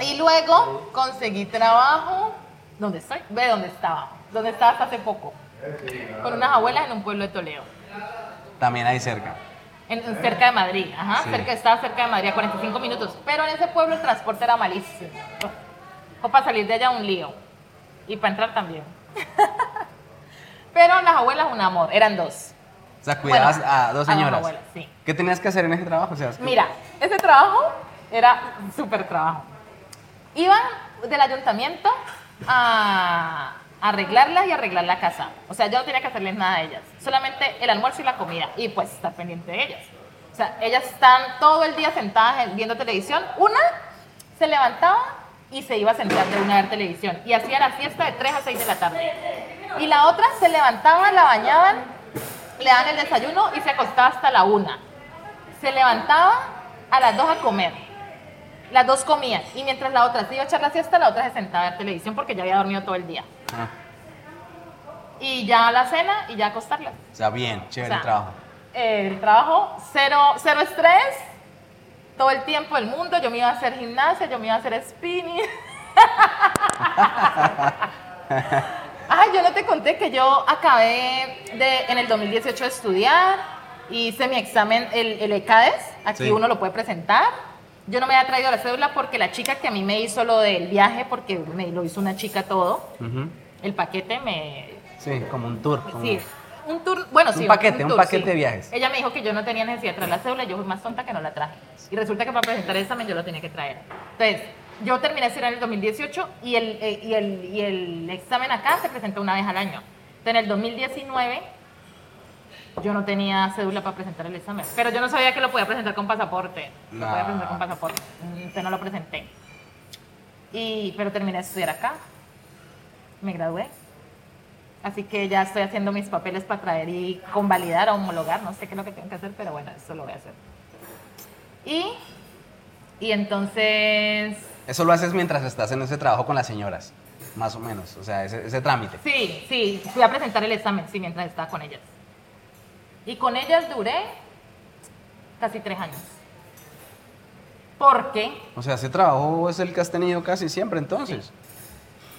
Y luego conseguí trabajo. ¿Dónde estoy? Ve dónde estaba. Donde estaba hasta hace poco. Con unas abuelas en un pueblo de Toledo.
También ahí cerca.
En, cerca de Madrid. Ajá.
Sí.
Cerca, estaba cerca de Madrid a 45 minutos. Pero en ese pueblo el transporte era malísimo. O para salir de allá un lío. Y para entrar también. Pero las abuelas un amor. Eran dos.
O sea, cuidabas
Bueno,
a dos
a dos
señoras.
abuelas, sí.
¿Qué tenías que hacer en ese trabajo? O sea, es que-
Mira, ese trabajo era súper trabajo. Iban del ayuntamiento a arreglarlas y arreglar la casa. O sea, yo no tenía que hacerles nada a ellas. Solamente el almuerzo y la comida. Y pues estar pendiente de ellas. O sea, ellas están todo el día sentadas viendo televisión. Una se levantaba y se iba a sentar de una a ver televisión. Y hacía la siesta de 3 a 6 de la tarde. Y la otra se levantaba, la bañaban, le daban el desayuno y se acostaba hasta la una. Se levantaba a las dos a comer. Las dos comían. Y mientras la otra se iba a echar la siesta, la otra se sentaba a ver televisión porque ya había dormido todo el día.
Ah,
Y ya la cena y ya acostarla.
o sea, bien,
O
chévere
sea,
el trabajo.
El trabajo, cero, cero estrés, todo el tiempo del mundo. Yo me iba a hacer gimnasia, yo me iba a hacer spinning. Ay, yo no te conté que yo acabé de, en el 2018 de estudiar, hice mi examen, el, el ECADES, aquí
Sí.
uno lo puede presentar. Yo no me había traído la cédula porque la chica que a mí me hizo lo del viaje, porque me lo hizo una chica todo, el paquete me,
Sí, como un tour. como-
Sí, un tour, bueno,
Un
sí.
paquete, un
tour,
paquete
sí.
de viajes.
Ella me dijo que yo no tenía necesidad de traer la cédula, yo fui más tonta que no la traje. Y resulta que para presentar el examen yo lo tenía que traer. Entonces, yo terminé de estudiar en el 2018 y el, eh, y, el, y el examen acá se presenta una vez al año. Entonces, en el 2019 yo no tenía cédula para presentar el examen, pero yo no sabía que lo podía presentar con pasaporte. Lo podía presentar con pasaporte. Entonces no lo presenté. Y, pero terminé de estudiar acá. Me gradué. Así que ya estoy haciendo mis papeles para traer y convalidar o homologar. No sé qué es lo que tengo que hacer, pero bueno, eso lo voy a hacer. Y, y entonces,
Eso lo haces mientras estás en ese trabajo con las señoras, más o menos. O sea, ese, ese trámite.
sí, sí, fui a presentar el examen, sí, mientras estaba con ellas. Y con ellas duré casi tres años. Porque
O sea, ese trabajo es el que has tenido casi siempre entonces.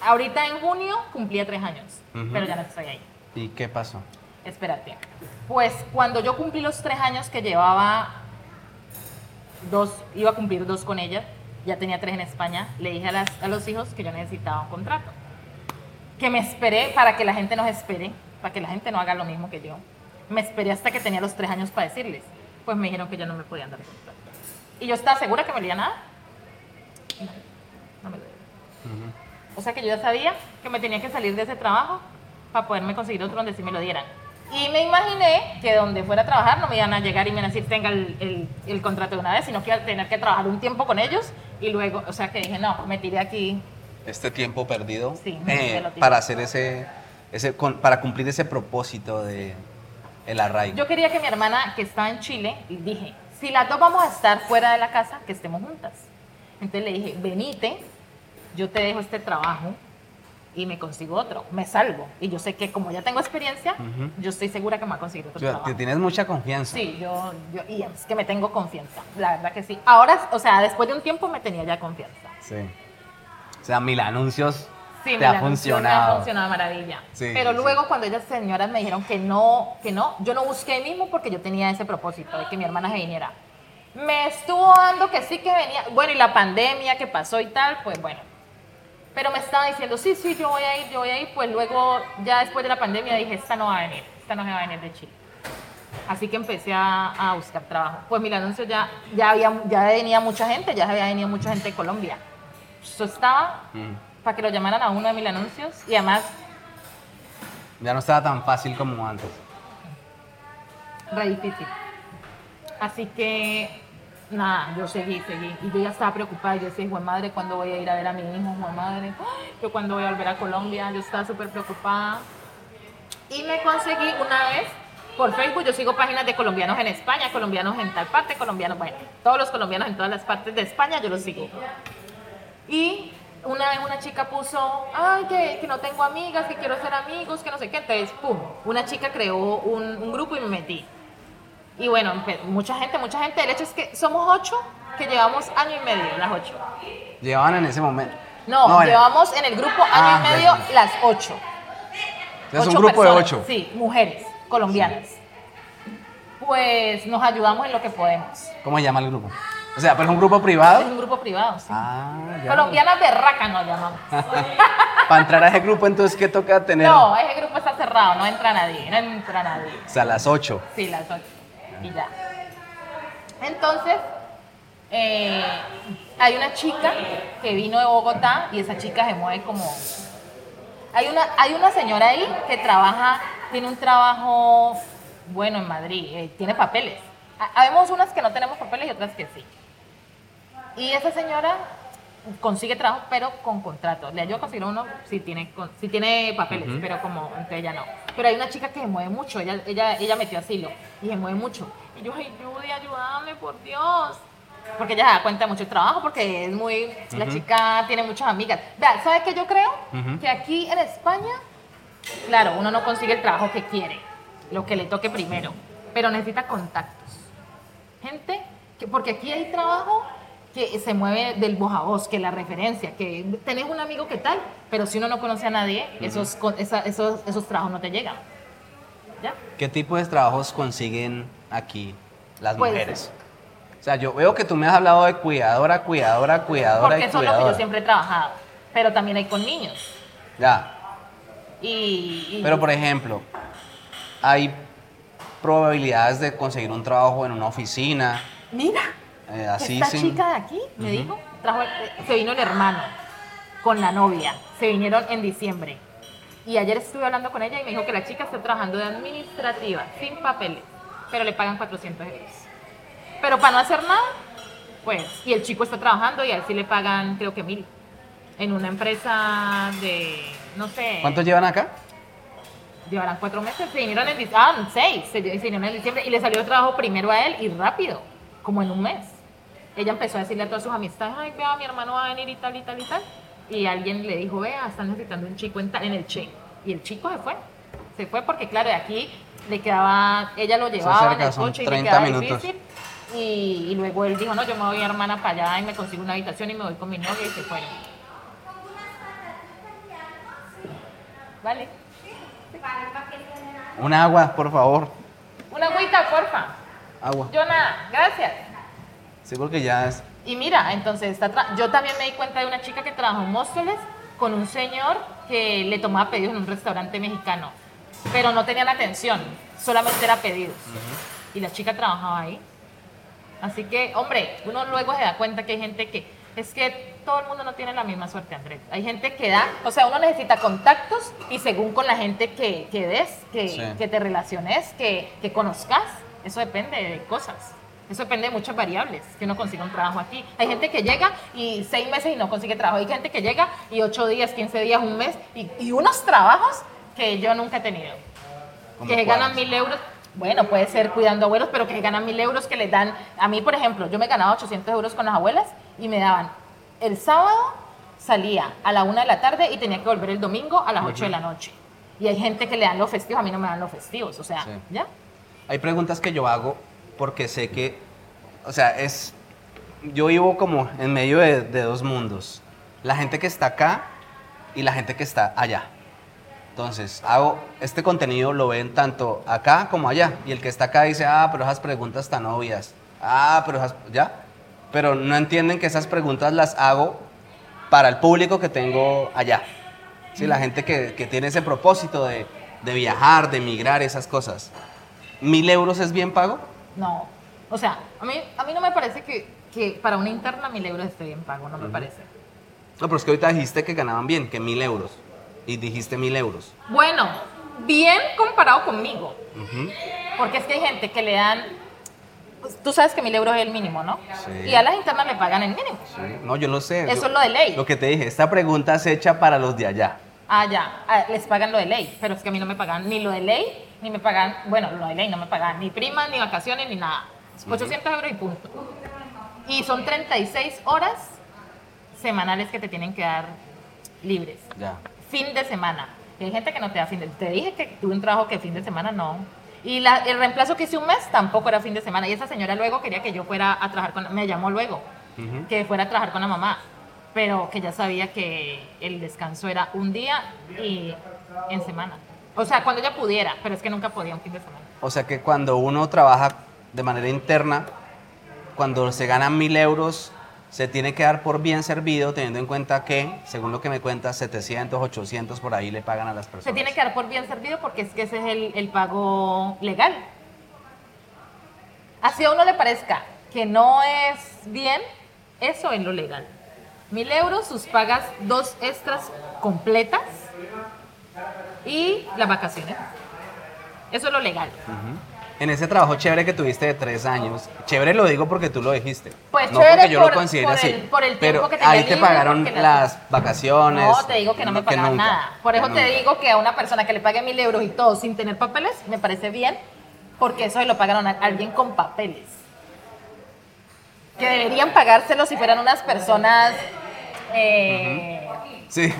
ahorita en junio cumplía tres años, pero ya no estoy ahí.
¿Y qué pasó?
Espérate. Pues cuando yo cumplí los tres años que llevaba dos, iba a cumplir dos con ella, ya tenía tres en España, le dije a, las- a los hijos que yo necesitaba un contrato. Que me esperé para que la gente nos espere, para que la gente no haga lo mismo que yo. Me esperé hasta que tenía los tres años para decirles. Pues me dijeron que ya no me podían dar contrato. Y yo estaba segura que me lo iban a dar. No, no me lo dieron. O sea que yo ya sabía que me tenía que salir de ese trabajo para poderme conseguir otro donde sí me lo dieran. Y me imaginé que donde fuera a trabajar no me iban a llegar y me iban a decir tenga el, el- el contrato de una vez, sino que iba a tener que trabajar un tiempo con ellos y luego, o sea que dije, no, me tiré aquí.
Este tiempo perdido
Sí,
eh,
me lo tiré.
para hacer ese, ese con- para cumplir ese propósito de el arraigo.
Yo quería que mi hermana, que estaba en Chile, dije, si las dos vamos a estar fuera de la casa, que estemos juntas. Entonces le dije, venite, yo te dejo este trabajo y me consigo otro, me salgo. Y yo sé que como ya tengo experiencia, yo estoy segura que me va a conseguir otro
O sea,
trabajo.
que tienes mucha confianza.
Sí, yo, yo, y es que me tengo confianza, la verdad que sí. Ahora, o sea, después de un tiempo me tenía ya confianza.
Sí. O sea, mil anuncios
Sí,
te
me
ha
la
funcionado.
Me ha funcionado maravilla.
Sí,
Pero luego
sí.
cuando ellas señoras me dijeron que no, que no, yo no busqué ahí mismo porque yo tenía ese propósito de que mi hermana se viniera. Me estuvo dando que sí que venía, bueno, y la pandemia que pasó y tal, pues bueno. Pero me estaba diciendo, sí, sí, yo voy a ir, yo voy a ir, pues luego, ya después de la pandemia dije, esta no va a venir, esta no se va a venir de Chile. Así que empecé a, a buscar trabajo. Pues mi anuncio ya, ya, había, ya venía mucha gente, ya había venido mucha gente de Colombia. Yo estaba
Mm.
Para que lo llamaran a uno de mil anuncios y además
Ya no estaba tan fácil como antes.
re difícil. Así que nada, yo seguí, seguí. Y yo ya estaba preocupada. Yo decía, Juan madre, ¿cuándo voy a ir a ver a mi hijo? Juan madre, yo cuándo voy a volver a Colombia. Yo estaba súper preocupada. Y me conseguí una vez por Facebook. Yo sigo páginas de colombianos en España, colombianos en tal parte, colombianos, bueno, todos los colombianos en todas las partes de España, yo los sigo. Y una vez una chica puso, ay, que, que no tengo amigas, que quiero ser amigos, que no sé qué. Entonces, pum, una chica creó un, un grupo y me metí. Y bueno, empe- mucha gente, mucha gente. El hecho es que somos ocho que llevamos año y medio, las ocho.
Llevaban en ese momento.
No,
bueno.
llevamos en el grupo año
Ah,
y medio
bueno.
las ocho.
Es un grupo de ocho.
Sí, mujeres colombianas. Pues nos ayudamos en lo que podemos.
¿Cómo se llama el grupo? O sea, pero es un grupo
Es
privado.
un grupo privado, sí.
Ah, ya.
Colombianas berracas nos llamamos.
Para entrar a ese grupo, entonces, ¿qué toca tener?
No, ese grupo está cerrado, no entra nadie, no entra nadie.
O sea, a las 8.
Sí, las ocho. Y ya. Entonces, eh, hay una chica que vino de Bogotá y esa chica se mueve como... Hay una, hay una señora ahí que trabaja, tiene un trabajo bueno en Madrid, eh, tiene papeles. Ha- Habemos unas que no tenemos papeles y otras que sí. Y esa señora consigue trabajo, pero con contrato. Le ayudo a conseguir uno si tiene, si tiene papeles,
Ujú.
pero como entonces ella no. Pero hay una chica que se mueve mucho, ella, ella, ella metió asilo y se mueve mucho. Y yo, ay, Judy, ayúdame, por Dios. Porque ella se da cuenta de mucho trabajo, porque es muy. La
Ujú.
chica tiene muchas amigas. Vea, ¿sabe qué yo creo?
Ujú.
Que aquí en España, claro, uno no consigue el trabajo que quiere, lo que le toque primero, pero necesita contactos. Gente, que, porque aquí hay trabajo que se mueve del voz a voz, que la referencia, que tenés un amigo que tal, pero si uno no conoce a nadie, esos, con- esa- esos, esos trabajos no te llegan. ¿Ya?
¿Qué tipo de trabajos consiguen aquí las mujeres? O sea, yo veo que tú me has hablado de cuidadora, cuidadora, cuidadora
Porque
y
eso es lo que yo siempre he trabajado, pero también hay con niños.
Ya,
Y, y-
pero por ejemplo, hay probabilidades de conseguir un trabajo en una oficina,
mira,
eh, así
esta
sin...
chica de aquí me dijo, trajo, eh, se vino el hermano con la novia, se vinieron en diciembre. Y ayer estuve hablando con ella y me dijo que la chica está trabajando de administrativa, sin papeles, pero le pagan 400 euros. Pero para no hacer nada, pues, y el chico está trabajando y a él sí le pagan, creo que mil, en una empresa de, no sé,
¿Cuántos llevan acá?
llevarán cuatro meses, se vinieron en diciembre, ah, seis, se vinieron en diciembre y le salió trabajo primero a él y rápido, como en un mes. Ella empezó a decirle a todas sus amistades, ay, vea, mi hermano va a venir y tal y tal y tal. Y alguien le dijo, vea, están necesitando un chico en, tal- en el Che. Y el chico se fue. Se fue porque, claro, de aquí le quedaba, ella lo llevaba en el coche y le
30
quedaba
minutos.
difícil. Y, y luego él dijo, no, yo me voy hermana para allá y me consigo una habitación y me voy con mi novia y se fueron. Vale.
Un agua, por favor.
Una agüita, porfa.
Agua.
Yo nada, gracias.
Sí, porque ya es...
Y mira, entonces está tra- yo también me di cuenta de una chica que trabajó en Móstoles con un señor que le tomaba pedidos en un restaurante mexicano, pero no tenían atención, solamente era pedidos. Y la chica trabajaba ahí. Así que, hombre, uno luego se da cuenta que hay gente que es que todo el mundo no tiene la misma suerte, Andrés. Hay gente que da, o sea, uno necesita contactos y según con la gente que, que des, que,
Sí.
que te relaciones, que, que conozcas, eso depende de cosas. Eso depende de muchas variables, que uno consiga un trabajo aquí. Hay gente que llega y seis meses y no consigue trabajo. Hay gente que llega y ocho días, quince días, un mes, y, y unos trabajos que yo nunca he tenido
¿Cómo
que se ganan mil euros. Bueno, puede ser cuidando abuelos, pero que se ganan mil euros que les dan. A mí, por ejemplo, yo me ganaba 800 euros con las abuelas y me daban el sábado salía a la una de la tarde y tenía que volver el domingo a las 8 de la noche. Y hay gente que le dan los festivos, a mí no me dan los festivos, o sea,
Sí.
¿ya?
Hay preguntas que yo hago porque sé que, o sea, es, yo vivo como en medio de, de dos mundos. La gente que está acá y la gente que está allá. Entonces, hago este contenido, lo ven tanto acá como allá. Y el que está acá dice, ah, pero esas preguntas tan obvias. Ah, pero esas, ya. Pero no entienden que esas preguntas las hago para el público que tengo allá. Sí, la gente que, que tiene ese propósito de, de viajar, de emigrar, esas cosas. ¿Mil euros es bien pago?
No. O sea, a mí, a mí no me parece que, que para una interna mil euros esté bien pago, no me parece.
No, pero es que ahorita dijiste que ganaban bien, que mil euros. Y dijiste mil euros.
Bueno, bien comparado conmigo.
Ujú.
Porque es que hay gente que le dan. pues, tú sabes que mil euros es el mínimo, ¿no?
Sí.
Y a las internas le pagan el mínimo.
Sí, No, yo lo sé.
Eso
Yo-
es lo de ley.
Lo que te dije, esta pregunta es hecha para los de allá.
Ah, ya, ah, les pagan lo de ley. Pero es que a mí no me pagan ni lo de ley, ni me pagan. Bueno, lo de ley no me pagan ni primas, ni vacaciones, ni nada. 800 euros y punto. Y son 36 horas semanales que te tienen que dar libres.
Ya.
fin de semana. Y hay gente que no te da fin de Te dije que tuve un trabajo que fin de semana no. Y la- el reemplazo que hice un mes tampoco era fin de semana. Y esa señora luego quería que yo fuera a trabajar con... Me llamó luego, que fuera a trabajar con la mamá. Pero que ya sabía que el descanso era un día y en semana. O sea, cuando ella pudiera, pero es que nunca podía un fin de semana.
O sea que cuando uno trabaja de manera interna, cuando se ganan mil euros, se tiene que dar por bien servido, teniendo en cuenta que, según lo que me cuentas, 700, 800 por ahí le pagan a las personas.
Se tiene que dar por bien servido porque es que ese es el, el pago legal. Así a uno le parezca que no es bien, eso es lo legal. Mil euros, sus pagas dos extras completas y las vacaciones. Eso es lo legal.
en ese trabajo chévere que tuviste de tres años, chévere lo digo porque tú lo dijiste.
Pues
no
chévere
porque yo
por-
lo considere
por
así.
el- por el
pero
tiempo que
ahí te pagaron las vacaciones.
No, te digo que no me pagaban
nunca,
nada. Por eso te digo que a una persona que le pague mil euros y todo sin tener papeles, me parece bien, porque eso se lo pagaron a alguien con papeles. Que deberían pagárselo si fueran unas personas... eh,
Sí.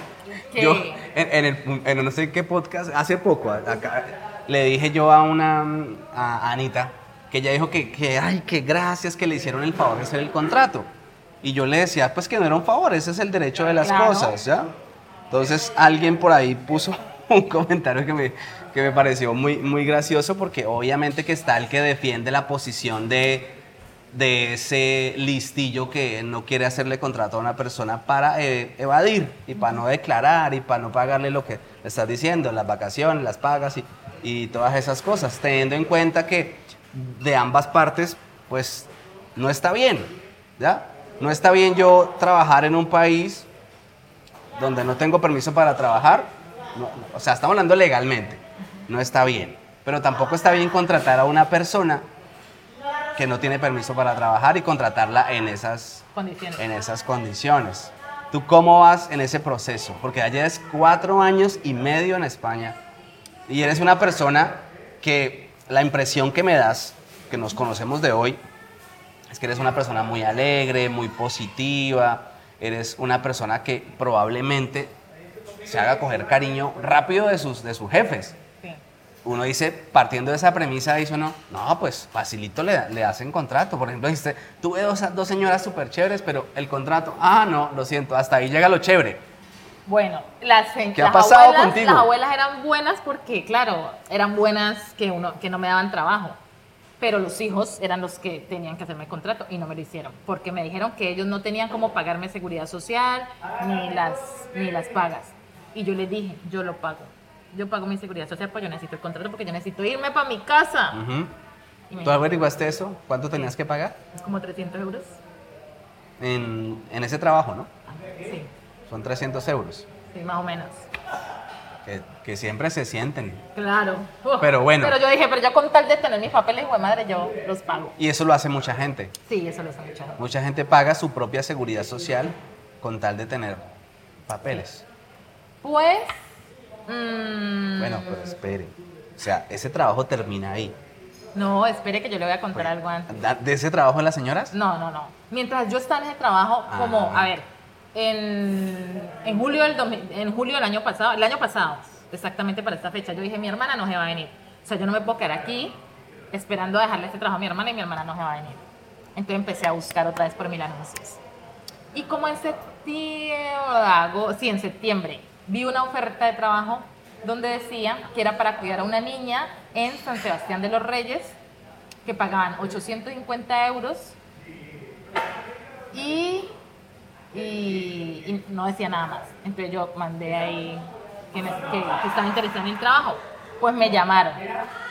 Yo, en, en el, en no sé qué podcast, hace poco, acá, le dije yo a una, a Anita, que ella dijo que, que, ay, que gracias que le hicieron el favor de hacer el contrato. Y yo le decía, pues que no era un favor, ese es el derecho de las
Claro.
cosas, ¿ya? Entonces alguien por ahí puso un comentario que me, que me pareció muy, muy gracioso porque obviamente que está el que defiende la posición de, de ese listillo que no quiere hacerle contrato a una persona para eh, evadir y para no declarar y para no pagarle lo que le estás diciendo, las vacaciones, las pagas y, y todas esas cosas, teniendo en cuenta que de ambas partes pues no está bien, ¿ya? No está bien yo trabajar en un país donde no tengo permiso para trabajar, o sea, estamos hablando legalmente, no está bien. Pero tampoco está bien contratar a una persona que no tiene permiso para trabajar y contratarla en esas,
condiciones.
en esas condiciones. ¿Tú cómo vas en ese proceso? Porque ya llevas cuatro años y medio en España y eres una persona que la impresión que me das, que nos conocemos de hoy, es que eres una persona muy alegre, muy positiva, eres una persona que probablemente se haga coger cariño rápido de sus, de sus jefes. Uno dice, partiendo de esa premisa, dice uno, no, pues facilito le, le hacen contrato. Por ejemplo, dijiste, tuve dos, dos señoras súper chéveres, pero el contrato, ah, no, lo siento, hasta ahí llega lo chévere.
Bueno, las,
¿Qué ha
las
pasado
abuelas,
contigo?
las abuelas eran buenas porque, claro, eran buenas que, uno, que no me daban trabajo. Pero los hijos eran los que tenían que hacerme el contrato y no me lo hicieron. Porque me dijeron que ellos no tenían cómo pagarme seguridad social ni las, ni las pagas. Y yo les dije, yo lo pago. Yo pago mi seguridad social, pues yo necesito el contrato porque yo necesito irme para mi casa. Y me
¿Tú averiguaste eso? ¿Cuánto tenías que pagar?
como 300 euros.
En, en ese trabajo, ¿no?
Sí,
Son 300 euros,
sí, más o menos.
que, que siempre se sienten.
Claro. Uf.
Pero bueno.
Pero yo dije, pero yo con tal de tener mis papeles, de madre, yo los pago.
Y eso lo hace mucha gente.
Sí, eso lo he hecho.
Mucha gente paga su propia seguridad social con tal de tener papeles.
Pues. Mm,
Bueno, pero espere. O sea, ese trabajo termina ahí.
No, espere que yo le voy a contar algo antes.
¿De ese trabajo de las señoras?
No, no, no. Mientras yo estaba en ese trabajo, como,
Ah.
a ver, en, en julio del 2000 en julio del año pasado, el año pasado, exactamente para esta fecha, yo dije, mi hermana no se va a venir. O sea, yo no me puedo quedar aquí esperando a dejarle este trabajo a mi hermana y mi hermana no se va a venir. Entonces empecé a buscar otra vez por mil anuncios. Y como en septiembre, sí, en septiembre, vi una oferta de trabajo donde decía que era para cuidar a una niña en San Sebastián de los Reyes, que pagaban 850 euros y, no decía nada más. Entonces yo mandé ahí que- que estaba interesada en el trabajo. Pues me llamaron.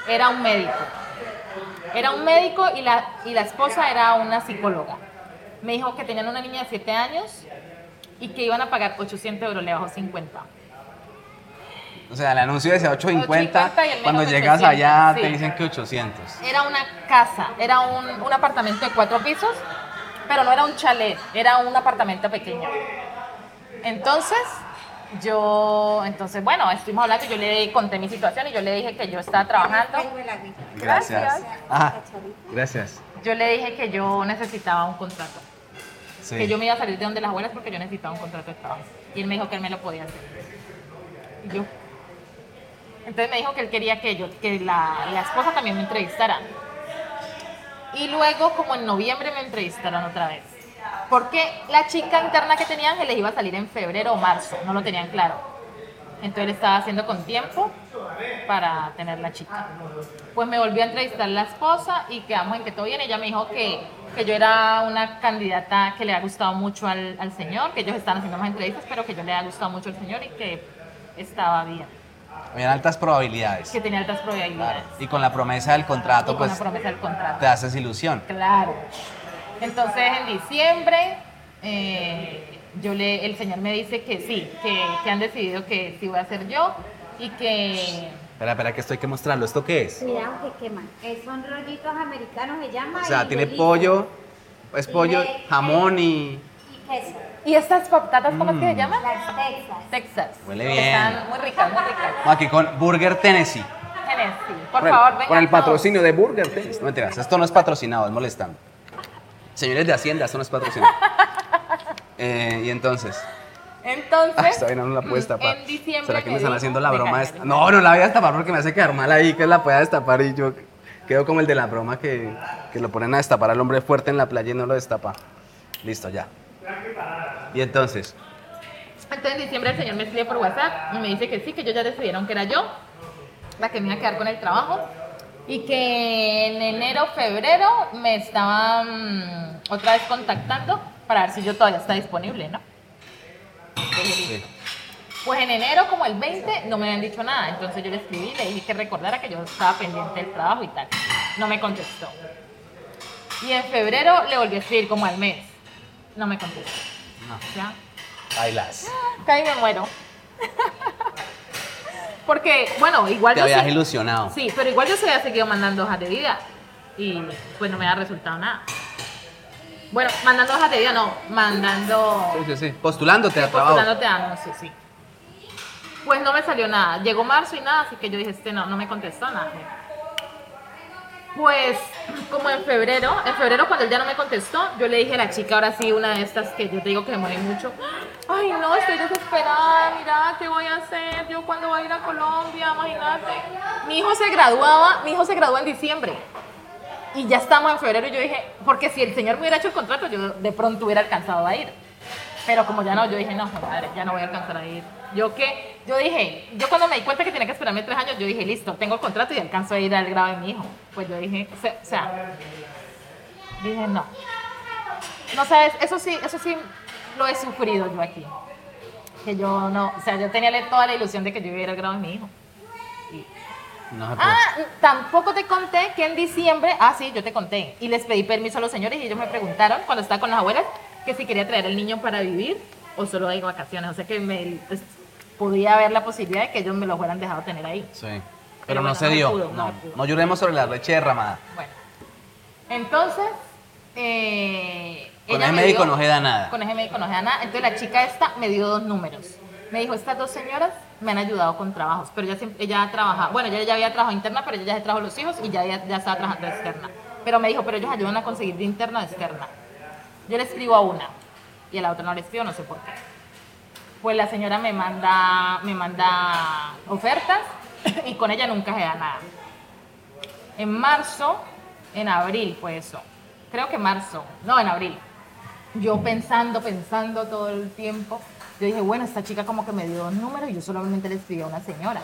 Era un médico. Era un médico y la, y la esposa era una psicóloga. Me dijo que tenían una niña de 7 años y que iban a pagar 800 euros, le bajó 50.
O sea, el anuncio decía 850.
850 y el
Cuando llegas
700,
allá
sí.
te dicen que 800.
Era una casa, era un, un apartamento de cuatro pisos, pero no era un chalet, era un apartamento pequeño. Entonces, yo, entonces, bueno, estuvimos hablando, yo le conté mi situación y yo le dije que yo estaba trabajando.
Gracias.
Gracias.
Ah, gracias.
Yo le dije que yo necesitaba un contrato, Que yo me iba a salir de donde las abuelas porque yo necesitaba un contrato de trabajo. Y él me dijo que él me lo podía hacer. Y yo. Entonces me dijo que él quería que yo, que la, la esposa también me entrevistara. Y luego, como en noviembre, me entrevistaron otra vez. Porque la chica interna que tenían les iba a salir en febrero o marzo, no lo tenían claro. Entonces él estaba haciendo con tiempo para tener la chica. Pues me volvió a entrevistar la esposa y quedamos en que todo bien. Ella me dijo que, que yo era una candidata que le ha gustado mucho al, al señor, que ellos están haciendo más entrevistas, pero que yo le ha gustado mucho al señor y que estaba bien,
Habían altas probabilidades.
que tenía altas
Claro.
probabilidades.
Y con la promesa del contrato,
Y con
pues
la promesa del contrato.
te haces ilusión.
Claro. Entonces en diciembre eh, yo le, el señor me dice que sí, que, que han decidido que sí voy a ser yo y que,
Espera, espera, que esto hay que mostrarlo. ¿Esto qué es?
Cuidado que queman. Eh, son rollitos americanos, se llama.
O sea,
y
tiene
delicia.
pollo, es
Y
pollo,
le-
jamón y...
Y queso.
¿Y estas patatas cómo es que se
Mm.
llaman?
Las Texas.
Texas.
Huele bien.
Están muy ricas, muy ricas.
Aquí con Burger Tennessee.
Tennessee. Por
el-
favor, vengan
Con el patrocinio de Burger Tennessee. No mentiras, esto no es patrocinado, es molestando. Señores de Hacienda, esto no es patrocinado. Eh, y entonces...
Entonces,
Ah, no la destapar.
en diciembre
¿Será que me
me
están
dijo-
haciendo la broma esta? No, no la voy a destapar porque me hace quedar mal ahí, que la pueda destapar y yo quedo como el de la broma que, que lo ponen a destapar al hombre fuerte en la playa y no lo destapa. Listo, ya. Y entonces,
Entonces en diciembre el señor me escribe por WhatsApp y me dice que sí, que ellos ya decidieron que era yo la que me iba a quedar con el trabajo y que en enero, febrero me estaban otra vez contactando para ver si yo todavía está disponible, ¿no?
Sí.
Pues en enero, como el 20, no me habían dicho nada. Entonces yo le escribí, le dije que recordara que yo estaba pendiente del trabajo y tal. No me contestó. Y en febrero le volví a escribir como al mes. No me contestó.
no,
¿Ya?
bailas.
Casi me muero. Porque, bueno, igual
Te
yo
habías ilusionado.
Sí, pero igual yo se había seguido mandando hojas de vida y pues no me ha resultado nada. Bueno, mandando hojas de vida, no, mandando,
Sí, sí, sí. Postulándote a trabajo.
postulándote a anuncios, sí. Pues no me salió nada. Llegó marzo y nada, así que yo dije, este no, no me contestó nada. Pues, como en febrero, en febrero cuando él ya no me contestó, yo le dije a la chica, ahora sí, una de estas que yo te digo que demoré mucho, ay no, estoy desesperada, mira, ¿qué voy a hacer? Yo cuando voy a ir a Colombia, imagínate. Mi hijo se graduaba, mi hijo se graduó en diciembre. Y ya estamos en febrero y yo dije, porque si el señor me hubiera hecho el contrato, yo de pronto hubiera alcanzado a ir. Pero como ya no, yo dije, no, madre, ya no voy a alcanzar a ir. Yo que, yo dije, yo cuando me di cuenta que tenía que esperarme tres años, yo dije, listo, tengo el contrato y alcanzo a ir al grado de mi hijo. Pues yo dije, o sea, dije, no. No sabes, eso sí, eso sí lo he sufrido yo aquí. Que yo no, o sea, yo tenía toda la ilusión de que yo iba a ir al grado de mi hijo.
No.
Ah, tampoco te conté que en diciembre, ah, sí, yo te conté, y les pedí permiso a los señores y ellos me preguntaron cuando estaba con las abuelas que si quería traer al niño para vivir o solo de vacaciones, o sea que me, pues, podía haber la posibilidad de que ellos me lo fueran dejado tener ahí.
Sí. Pero,
Pero
no
bueno,
se dio.
pudo, no
no, lloremos sobre la leche derramada.
Bueno, entonces, eh,
Con ese médico
dio-
no se da nada.
Con ese médico no se da nada. Entonces la chica esta me dio dos números. Me dijo, estas dos señoras me han ayudado con trabajos, pero ella, ella trabaja, bueno, ella ya había trabajado interna, pero ella ya se trajo los hijos y ya, ya, estaba trabajando externa. Pero me dijo, pero ellos ayudan a conseguir de interna de externa. Yo le escribo a una y a la otra no le escribo, no sé por qué. Pues la señora me manda, me manda ofertas y con ella nunca se da nada. En marzo, en abril fue eso. Creo que marzo, no, en abril. Yo pensando, pensando todo el tiempo, yo dije, bueno, esta chica como que me dio dos números y yo solamente le escribí a una señora.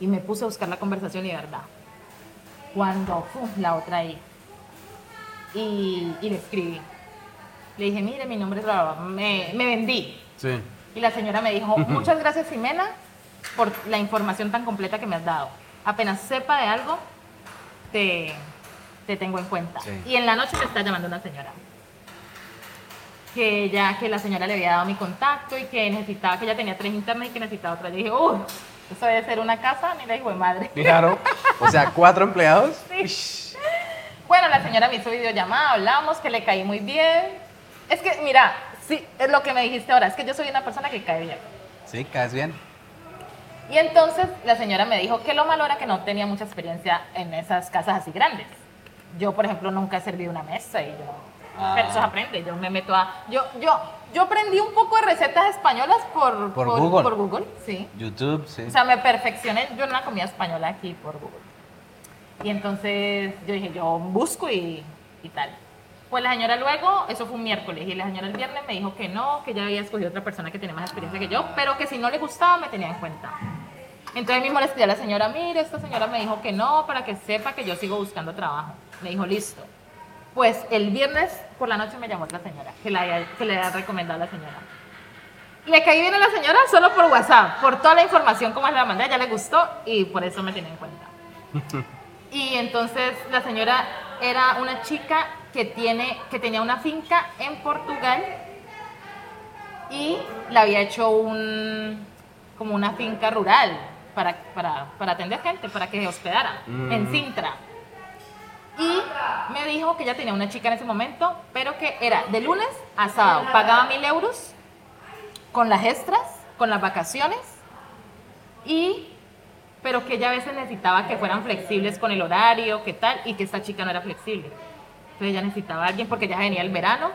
Y me puse a buscar la conversación y verdad. Cuando ¡fum! la otra ahí. Y, y le escribí. Le dije, mire, mi nombre es bla". me, me vendí.
Sí.
Y la señora me dijo, muchas gracias Ximena por la información tan completa que me has dado. Apenas sepa de algo, te, te tengo en cuenta.
Sí.
Y en la noche me está llamando una señora. Que ya que la señora le había dado mi contacto y que necesitaba, que ella tenía tres internas y que necesitaba otra. Yo dije, uy, eso debe ser una casa, ni la hijo de madre.
Claro. O sea, cuatro empleados.
Sí. Bueno, la señora me hizo videollamada, hablamos, que le caí muy bien. Es que, mira, sí, es lo que me dijiste ahora, es que yo soy una persona que cae bien.
Sí, caes bien.
Y entonces la señora me dijo que lo malo era que no tenía mucha experiencia en esas casas así grandes. Yo, por ejemplo, nunca he servido una mesa y yo...
Ah.
Pero eso aprende, yo me meto a... Yo, yo, yo aprendí un poco de recetas españolas por,
Por Google.
Por Google, sí.
YouTube, sí.
O sea, me perfeccioné yo en la comida española aquí por Google. Y entonces yo dije, yo busco y, y tal. Pues la señora luego, eso fue un miércoles, y la señora el viernes me dijo que no, que ya había escogido otra persona que tenía más experiencia que yo, pero que si no le gustaba me tenía en cuenta. Entonces mismo le escribí a la señora, mire, esta señora me dijo que no, para que sepa que yo sigo buscando trabajo. Me dijo, listo. Pues el viernes por la noche me llamó otra señora, que, la, que le había recomendado a la señora. Le caí bien a la señora solo por WhatsApp, por toda la información como la mandé, ya le gustó y por eso me tenía en cuenta. Y entonces la señora era una chica que, tiene, que tenía una finca en Portugal y la había hecho un, como una finca rural. para, para, para atender gente, para que se hospedara
Mm.
en Sintra. Y me dijo que ella tenía una chica en ese momento, pero que era de lunes a sábado. Pagaba mil euros con las extras, con las vacaciones, y pero que ella a veces necesitaba que fueran flexibles con el horario, qué tal, y que esta chica no era flexible. Entonces ella necesitaba a alguien porque ya venía el verano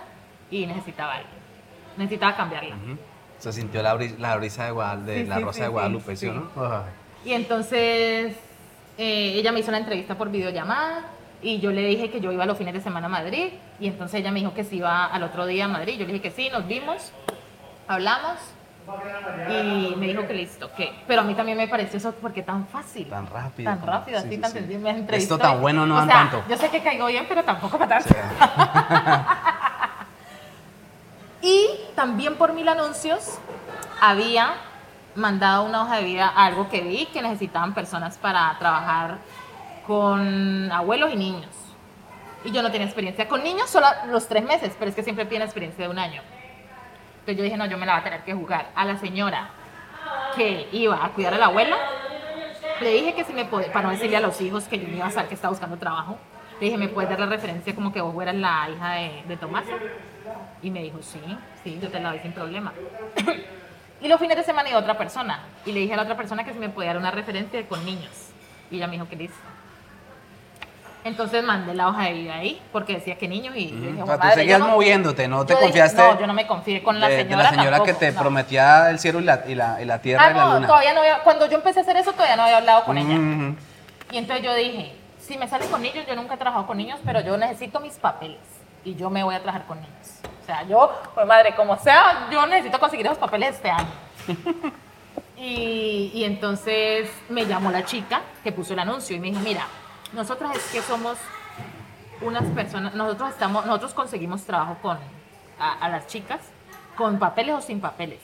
y necesitaba a alguien. Necesitaba cambiarla.
Se sintió la, bri- la brisa de, Guadal- de
Sí,
la
sí,
Rosa
sí,
de Guadalupe, ¿sí, no?
Y entonces eh, ella me hizo la entrevista por videollamada y yo le dije que yo iba los fines de semana a Madrid y entonces ella me dijo que si iba al otro día a Madrid. Yo le dije que sí, nos vimos, hablamos y me dijo que listo, que pero a mí también me pareció eso porque tan fácil.
Tan rápido.
Tan rápido,
Sí,
así,
sí,
tan
sí.
sencillo. Me entrevistó
Esto tan bueno no
o sea,
tanto.
Yo sé que caigo bien, pero tampoco para tanto. Y también por mil anuncios había mandado una hoja de vida a algo que vi que necesitaban personas para trabajar con abuelos y niños. Y yo no tenía experiencia con niños, solo los tres meses, pero es que siempre tiene experiencia de un año. Entonces yo dije, no, yo me la voy a tener que jugar. A la señora que iba a cuidar a la abuela, le dije que si me podía, para no decirle a los hijos que yo me iba a saber que estaba buscando trabajo, le dije, ¿me puedes dar la referencia como que vos fueras la hija de, de Tomasa? Y me dijo, sí, sí, yo te la doy sin problema. y los fines de semana iba otra persona. Y le dije a la otra persona que si me podía dar una referencia con niños. Y ella me dijo que listo. Entonces mandé la hoja de vida ahí, porque decía que niños y yo dije,
O sea, tú
"Madre, yo
seguías
no-".
moviéndote, no te
Yo dije,
confiaste
no, yo no me confié con la
de, de
señora.
la señora que
tampoco,
te
no.
prometía el cielo y la, y la, y la tierra
Ah,
y la
no,
luna.
todavía no había, cuando yo empecé a hacer eso todavía no había hablado con ella. Y entonces yo dije, si me salen con niños, yo nunca he trabajado con niños, pero yo necesito mis papeles y yo me voy a trabajar con niños. O sea, yo, pues madre, como sea, yo necesito conseguir esos papeles este año. Y, y entonces me llamó la chica que puso el anuncio y me dijo, mira, nosotros es que somos unas personas, nosotros estamos, nosotros conseguimos trabajo con a, las chicas con papeles o sin papeles.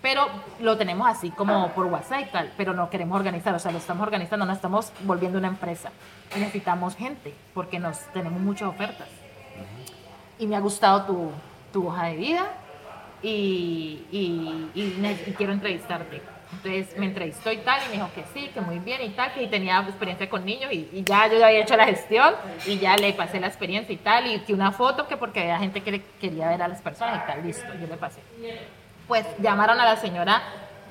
Pero lo tenemos así como por WhatsApp y tal, pero no queremos organizar, o sea, lo estamos organizando, no estamos volviendo una empresa. Necesitamos gente porque nos tenemos muchas ofertas. Y me ha gustado tu, tu hoja de vida y, y quiero entrevistarte. Entonces me entrevistó y tal, y me dijo que sí, que muy bien y tal, que tenía experiencia con niños y, y ya yo ya había hecho la gestión y ya le pasé la experiencia y tal, y que una foto que porque había gente que le quería ver a las personas y tal, listo, yo le pasé. Pues llamaron a la señora,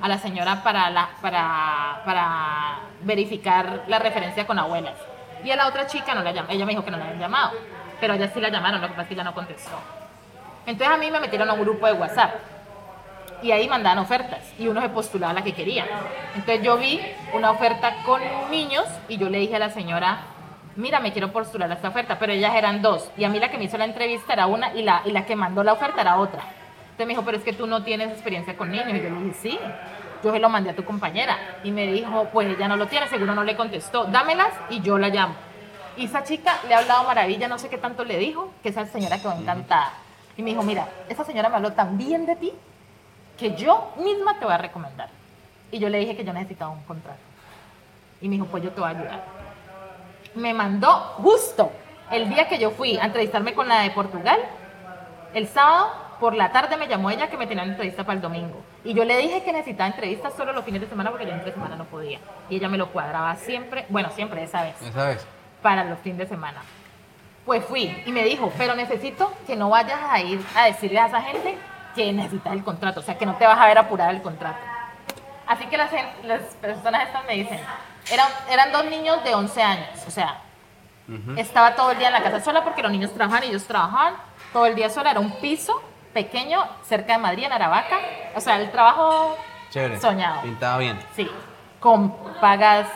a la señora para, la, para, para verificar la referencia con abuelas. Y a la otra chica no la llamó, ella me dijo que no la habían llamado, pero ella sí la llamaron, lo que pasa es que ella no contestó. Entonces a mí me metieron a un grupo de WhatsApp y ahí mandaban ofertas y uno se postulaba a la que quería. Entonces yo vi una oferta con niños y yo le dije a la señora, mira, me quiero postular a esta oferta, pero ellas eran dos y a mí la que me hizo la entrevista era una y la, y la que mandó la oferta era otra. Entonces me dijo, pero es que tú no tienes experiencia con niños. Y yo le dije, sí, yo se lo mandé a tu compañera. Y me dijo, pues ella no lo tiene, seguro no le contestó, dámelas y yo la llamo. Y esa chica le ha hablado maravilla, no sé qué tanto le dijo, que esa señora quedó encantada. Y me dijo, mira, esa señora me habló tan bien de ti que yo misma te voy a recomendar. Y yo le dije que yo necesitaba un contrato. Y me dijo, pues yo te voy a ayudar. Me mandó justo el día que yo fui a entrevistarme con la de Portugal, el sábado por la tarde me llamó ella que me tenía una entrevista para el domingo. Y yo le dije que necesitaba entrevistas solo los fines de semana porque yo entre semana no podía. Y ella me lo cuadraba siempre, bueno, siempre esa vez
Esa vez.
para los fines de semana. Pues fui y me dijo, pero necesito que no vayas a ir a decirle a esa gente que necesitas el contrato, o sea, que no te vas a ver apurada el contrato. Así que las, las personas estas me dicen, eran, eran dos niños de 11 años, o sea, estaba todo el día en la casa sola porque los niños trabajaban y ellos trabajaban todo el día sola, era un piso pequeño cerca de Madrid, en Aravaca, o sea, el trabajo
Chévere.
soñado.
Pintaba bien.
Sí, con pagas,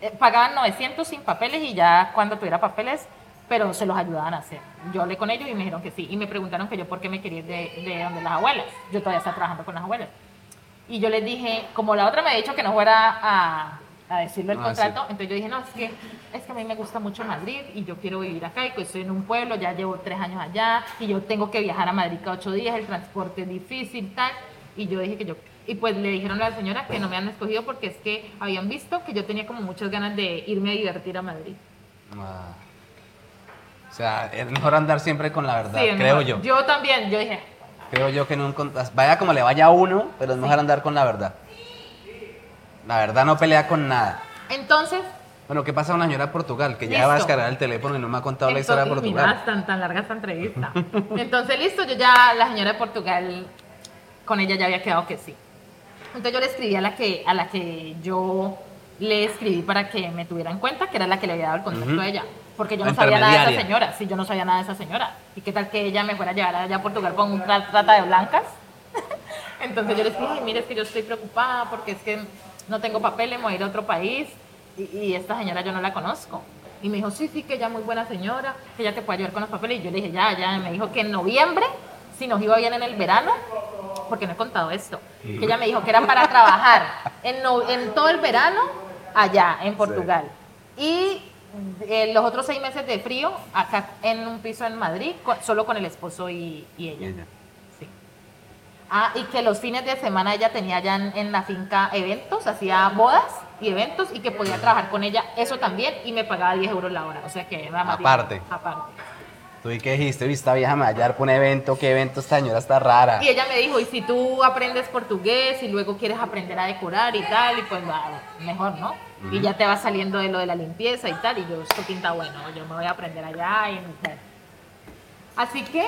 eh, pagaban 900 sin papeles y ya cuando tuviera papeles, pero se los ayudaban a hacer. Yo hablé con ellos y me dijeron que sí. Y me preguntaron que yo por qué me quería ir de, de donde las abuelas. Yo todavía estaba trabajando con las abuelas. Y yo les dije, como la otra me ha dicho que no fuera a, a decirle el
Ah,
contrato,
sí.
entonces yo dije, no, es que, es que a mí me gusta mucho Madrid y yo quiero vivir acá y que estoy en un pueblo, ya llevo tres años allá y yo tengo que viajar a Madrid cada ocho días, el transporte es difícil, tal. Y yo dije que yo, y pues le dijeron a la señora que no me han escogido porque es que habían visto que yo tenía como muchas ganas de irme a divertir a Madrid.
Ah. O sea, es mejor andar siempre con la verdad,
Sí,
creo
mejor.
yo.
Yo también, yo dije,
Creo yo que no encont- vaya como le vaya a uno, pero es mejor andar con la verdad. La verdad no pelea con nada.
Entonces,
Bueno, ¿qué pasa con la señora de Portugal? Que ya
Listo.
va a descargar el teléfono y no me ha contado la historia de
Entonces,
Portugal.
Mira, tan, tan larga esta entrevista. Entonces, listo, yo ya, la señora de Portugal, con ella ya había quedado que sí. Entonces yo le escribí a la que, a la que yo le escribí para que me tuviera en cuenta, que era la que le había dado el contacto
Ujú.
a ella. Porque yo no sabía nada de esa señora. Sí, yo no sabía nada de esa señora. ¿Y qué tal que ella me fuera a llevar allá a Portugal con un tra- trata de blancas? Entonces yo le dije, "Ay, mire, es que yo estoy preocupada porque es que no tengo papeles, voy a ir a otro país y, y esta señora yo no la conozco. Y me dijo, sí, sí, que ella muy buena señora, que ella te puede ayudar con los papeles. Y yo le dije, ya, ya. Y me dijo que en noviembre, si nos iba bien en el verano, porque no he contado esto, que ella me dijo que era para trabajar en, no- en todo el verano allá en Portugal. Y eh, los otros seis meses de frío acá en un piso en Madrid, con- solo con el esposo y, y ella.
Y ella.
Sí. Ah, y que los fines de semana ella tenía ya en, en la finca eventos, hacía bodas y eventos y que podía trabajar con ella eso también y me pagaba 10 euros la hora. O sea que era más
Aparte.
Aparte.
¿Tú y qué dijiste? Uy, esta vieja me va a por un evento. ¿Qué evento? Esta señora está rara.
Y ella me dijo, y si tú aprendes portugués y luego quieres aprender a decorar y tal, y pues va, mejor, ¿no? Y ya te vas saliendo de lo de la limpieza y tal, y yo, esto pinta bueno, yo me voy a aprender allá y tal. Así que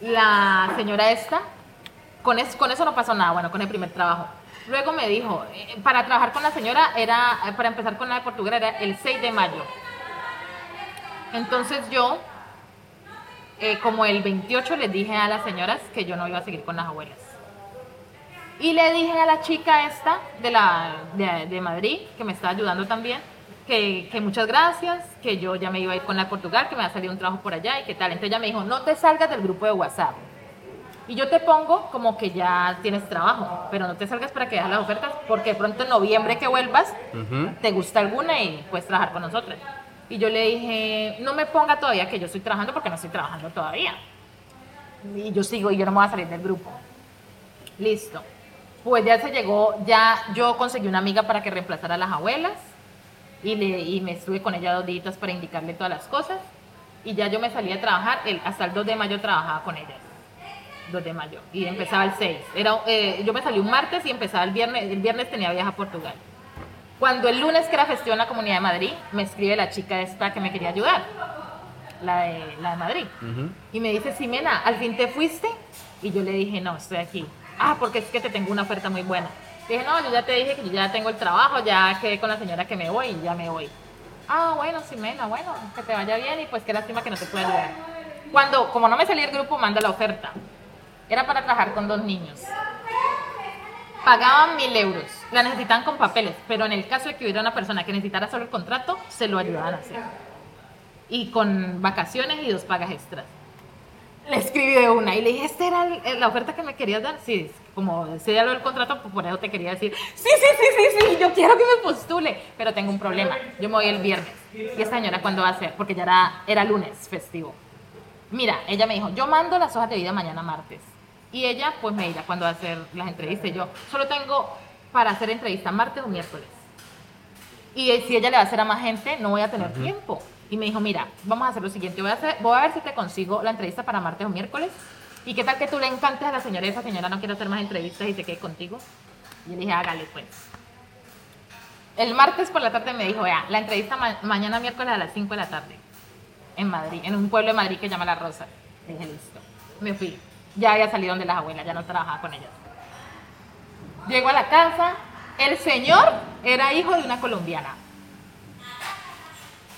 la señora esta, con, es- con eso no pasó nada, bueno, con el primer trabajo. Luego me dijo, eh, para trabajar con la señora era, eh, para empezar con la de Portugal era el 6 de mayo. Entonces yo, eh, como el 28, les dije a las señoras que yo no iba a seguir con las abuelas. Y le dije a la chica esta de, la, de, de Madrid, que me está ayudando también, que, que muchas gracias, que yo ya me iba a ir con la de Portugal, que me va a salir un trabajo por allá y qué tal. Entonces ella me dijo, no te salgas del grupo de WhatsApp. Y yo te pongo como que ya tienes trabajo, pero no te salgas para que veas las ofertas, porque de pronto en noviembre que vuelvas, te gusta alguna y puedes trabajar con nosotros. Y yo le dije, no me ponga todavía que yo estoy trabajando porque no estoy trabajando todavía. Y yo sigo y yo no me voy a salir del grupo. Listo. Pues ya se llegó, ya yo conseguí una amiga para que reemplazara a las abuelas y, le, y me estuve con ella dos días para indicarle todas las cosas. Y ya yo me salí a trabajar, el, hasta el 2 de mayo trabajaba con ella. 2 de mayo. Y empezaba el 6. Era, eh, yo me salí un martes y empezaba el viernes. El viernes tenía viaje a Portugal. Cuando el lunes, que era festivo en la Comunidad de Madrid, me escribe la chica esta que me quería ayudar, la de, la de Madrid. Y me dice, Simena, ¿al fin te fuiste? Y yo le dije, no, estoy aquí. Ah, porque es que te tengo una oferta muy buena. Dije, no, yo ya te dije que yo ya tengo el trabajo, ya quedé con la señora que me voy y ya me voy. Ah, bueno, Simena, bueno, que te vaya bien y pues qué lástima que no te pueda ayudar. Cuando, como no me salía el grupo, manda la oferta. Era para trabajar con dos niños. Pagaban mil euros. La necesitaban con papeles, pero en el caso de que hubiera una persona que necesitara solo el contrato, se lo ayudaban a hacer. Y con vacaciones y dos pagas extras. Le escribí de una y le dije, ¿esta era el- la oferta que me querías dar? Sí, como ya lo del contrato, pues por eso te quería decir, sí, sí, sí, sí, sí, yo quiero que me postule, pero tengo un problema. Yo me voy el viernes. ¿Y esta señora cuándo va a ser? Porque ya era, era lunes festivo. Mira, ella me dijo, yo mando las hojas de vida mañana martes. Y ella pues me dirá cuándo va a hacer las entrevistas. Y yo solo tengo para hacer entrevista martes o miércoles. Y eh, si ella le va a hacer a más gente, no voy a tener tiempo. Y me dijo, mira, vamos a hacer lo siguiente. Voy a, hacer, voy a ver si te consigo la entrevista para martes o miércoles. ¿Y qué tal que tú le encantes a la señora esa señora no quiere hacer más entrevistas y se quede contigo? Y le dije, hágale pues. El martes por la tarde me dijo, vea, la entrevista ma- mañana miércoles a las 5 de la tarde. En Madrid, en un pueblo de Madrid que llama La Rosa. Le dije, listo. Me fui. Ya había salido donde las abuelas, ya no trabajaba con ellas. Llego a la casa. El señor era hijo de una colombiana.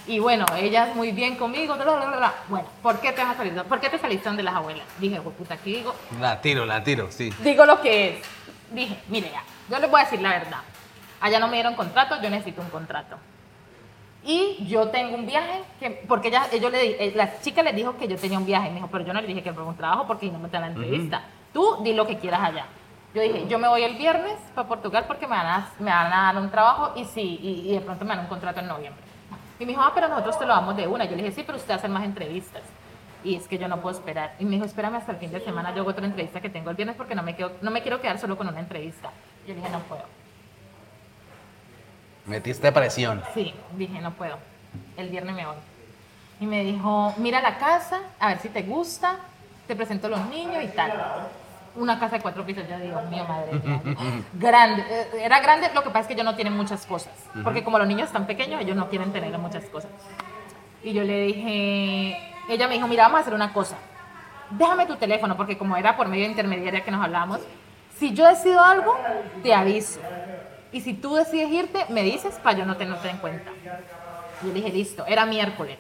Y bueno, ella es muy bien conmigo. bla, bla, bla. Bueno, ¿por qué te vas a salir? ¿Por qué te saliste donde las abuelas? Dije, pues puta, aquí digo,
La tiro, la tiro, sí.
digo lo que es. Dije, mire ya, yo les voy a decir la verdad. Allá no me dieron contrato, yo necesito un contrato. Y yo tengo un viaje, que, porque ella, ellos le, eh, la chica les dijo que yo tenía un viaje. Me dijo, pero yo no le dije que era un trabajo porque no me te la entrevista. Tú di lo que quieras allá. Yo dije, yo me voy el viernes para Portugal porque me van a, me van a dar un trabajo y sí, y, y de pronto me dan un contrato en noviembre. Y me dijo, ah, pero nosotros te lo damos de una. Yo le dije, sí, pero usted hace más entrevistas. Y es que yo no puedo esperar. Y me dijo, espérame hasta el fin de semana, yo hago otra entrevista que tengo el viernes porque no me, quedo, no me quiero quedar solo con una entrevista. Yo le dije, no puedo.
Metiste presión.
Sí, dije, no puedo. El viernes me voy. Y me dijo, mira la casa, a ver si te gusta, te presento los niños y tal. Una casa de cuatro pisos, yo digo, mío, madre mía. grande, eh, era grande, lo que pasa es que ellos no tienen muchas cosas, porque como los niños están pequeños, ellos no quieren tener muchas cosas. Y yo le dije, ella me dijo, mira, vamos a hacer una cosa, déjame tu teléfono, porque como era por medio de intermediaria que nos hablábamos, si yo decido algo, te aviso. Y si tú decides irte, me dices para yo no tenerte en cuenta. Yo le dije, listo, era miércoles.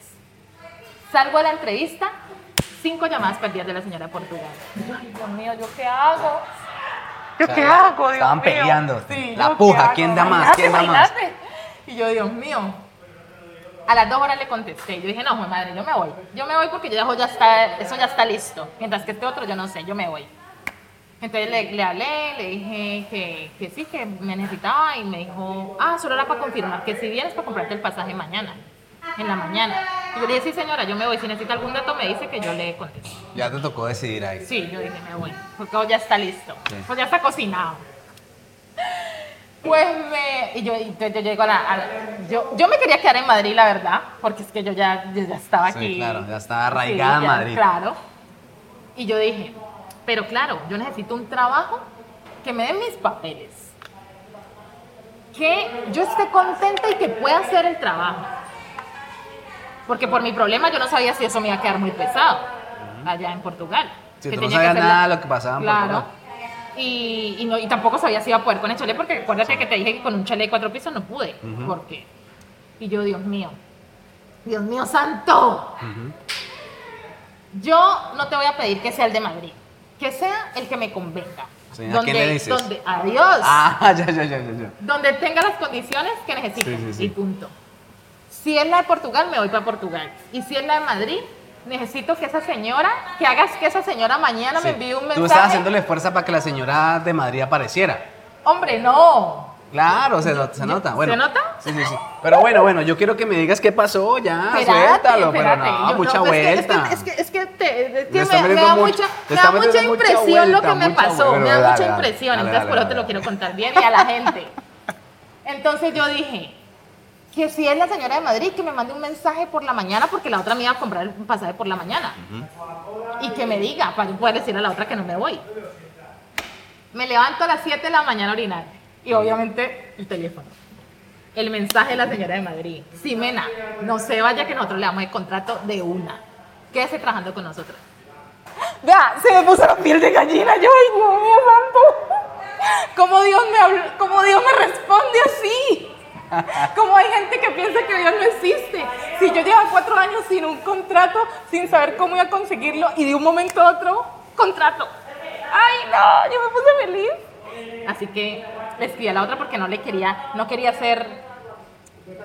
Salgo a la entrevista, cinco llamadas perdidas de la señora de Portugal. Y yo, ay, Dios mío, ¿yo qué hago? ¿Yo
O sea,
qué hago, Dios
estaban
mío?
peleando.
Sí,
La
¿yo
puja? ¿quién da más? ¿Quién da más?
imagínate. Y yo, Dios mío. A las dos horas le contesté. Yo dije, no, jue madre, yo me voy. Yo me voy porque yo ya, ya está, eso ya está listo. Mientras que este otro, yo no sé, yo me voy. Entonces le, le hablé, le dije que, que sí, que me necesitaba y me dijo, ah, solo era para confirmar que si vienes para comprarte el pasaje mañana, en la mañana. Y yo le dije, sí señora, yo me voy, si necesita algún dato me dice que yo le contesto.
Ya te tocó decidir ahí.
Sí, yo dije, me voy, porque ya está listo,
Sí.
pues ya está cocinado. Pues me, y yo, y entonces yo llego a la, a la- yo, yo me quería quedar en Madrid, la verdad, porque es que yo ya, yo ya estaba
Sí,
aquí.
claro, ya estaba arraigada en
ya,
Madrid.
Claro. Y yo dije, pero claro, yo necesito un trabajo que me den mis papeles. Que yo esté contenta y que pueda hacer el trabajo. Porque por mi problema yo no sabía si eso me iba a quedar muy pesado allá en Portugal. Que
tú no sabías nada
la-
lo que pasaba en
Claro.
Portugal.
Y, y, no, y tampoco sabía si iba a poder con el chalet, porque acuérdate que te dije que con un chalet de cuatro pisos no pude. ¿Por qué? Y yo, Dios mío, Dios mío santo. Yo no te voy a pedir que sea el de Madrid, que sea el que me convenga.
Sí, ¿a quién le dices?
Donde, adiós.
Ah, ya, ya, ya, ya. ya.
Donde tenga las condiciones que necesito.
Sí.
Y punto. Si es la de Portugal, me voy para Portugal. Y si es la de Madrid, necesito que esa señora, que hagas que esa señora mañana
Sí.
me envíe un mensaje.
Tú estabas haciéndole fuerza para que la señora de Madrid apareciera.
Hombre, no.
Claro, se, not- se nota. Bueno,
¿Se nota?
Sí, sí, sí. Pero bueno, bueno, yo quiero que me digas qué pasó ya.
Espérate,
suéltalo,
espérate.
pero no,
Yo-
mucha
que-
vuelta.
Es que, es que, es que te- es que me, me da mucha, me da mucha impresión lo que
vuelta,
me pasó.
vuelta.
me da
Dale,
mucha impresión.
dale,
entonces,
dale,
por eso te lo quiero contar bien y a la gente. Entonces, yo dije que si es la señora de Madrid, que me mande un mensaje por la mañana, porque la otra me iba a comprar el pasaje por la mañana. Y que me diga, para yo poder decir a la otra que no me voy. Me levanto a las 7 de la mañana a orinar. Y obviamente el teléfono. El mensaje de la señora de Madrid. Simena, no se vaya que nosotros le damos el contrato de una. Quédese trabajando con nosotros. Vea, se me puso la piel de gallina. Yo, ay, Dios mío, santo. ¿Cómo Dios me, habla- cómo Dios me responde así? ¿Cómo hay gente que piensa que Dios no existe? Si yo llevo cuatro años sin un contrato, sin saber cómo iba a conseguirlo, y de un momento a otro, contrato. ¡Ay, no! Yo me puse feliz. Así que le escribí a la otra porque no le quería, no quería hacer,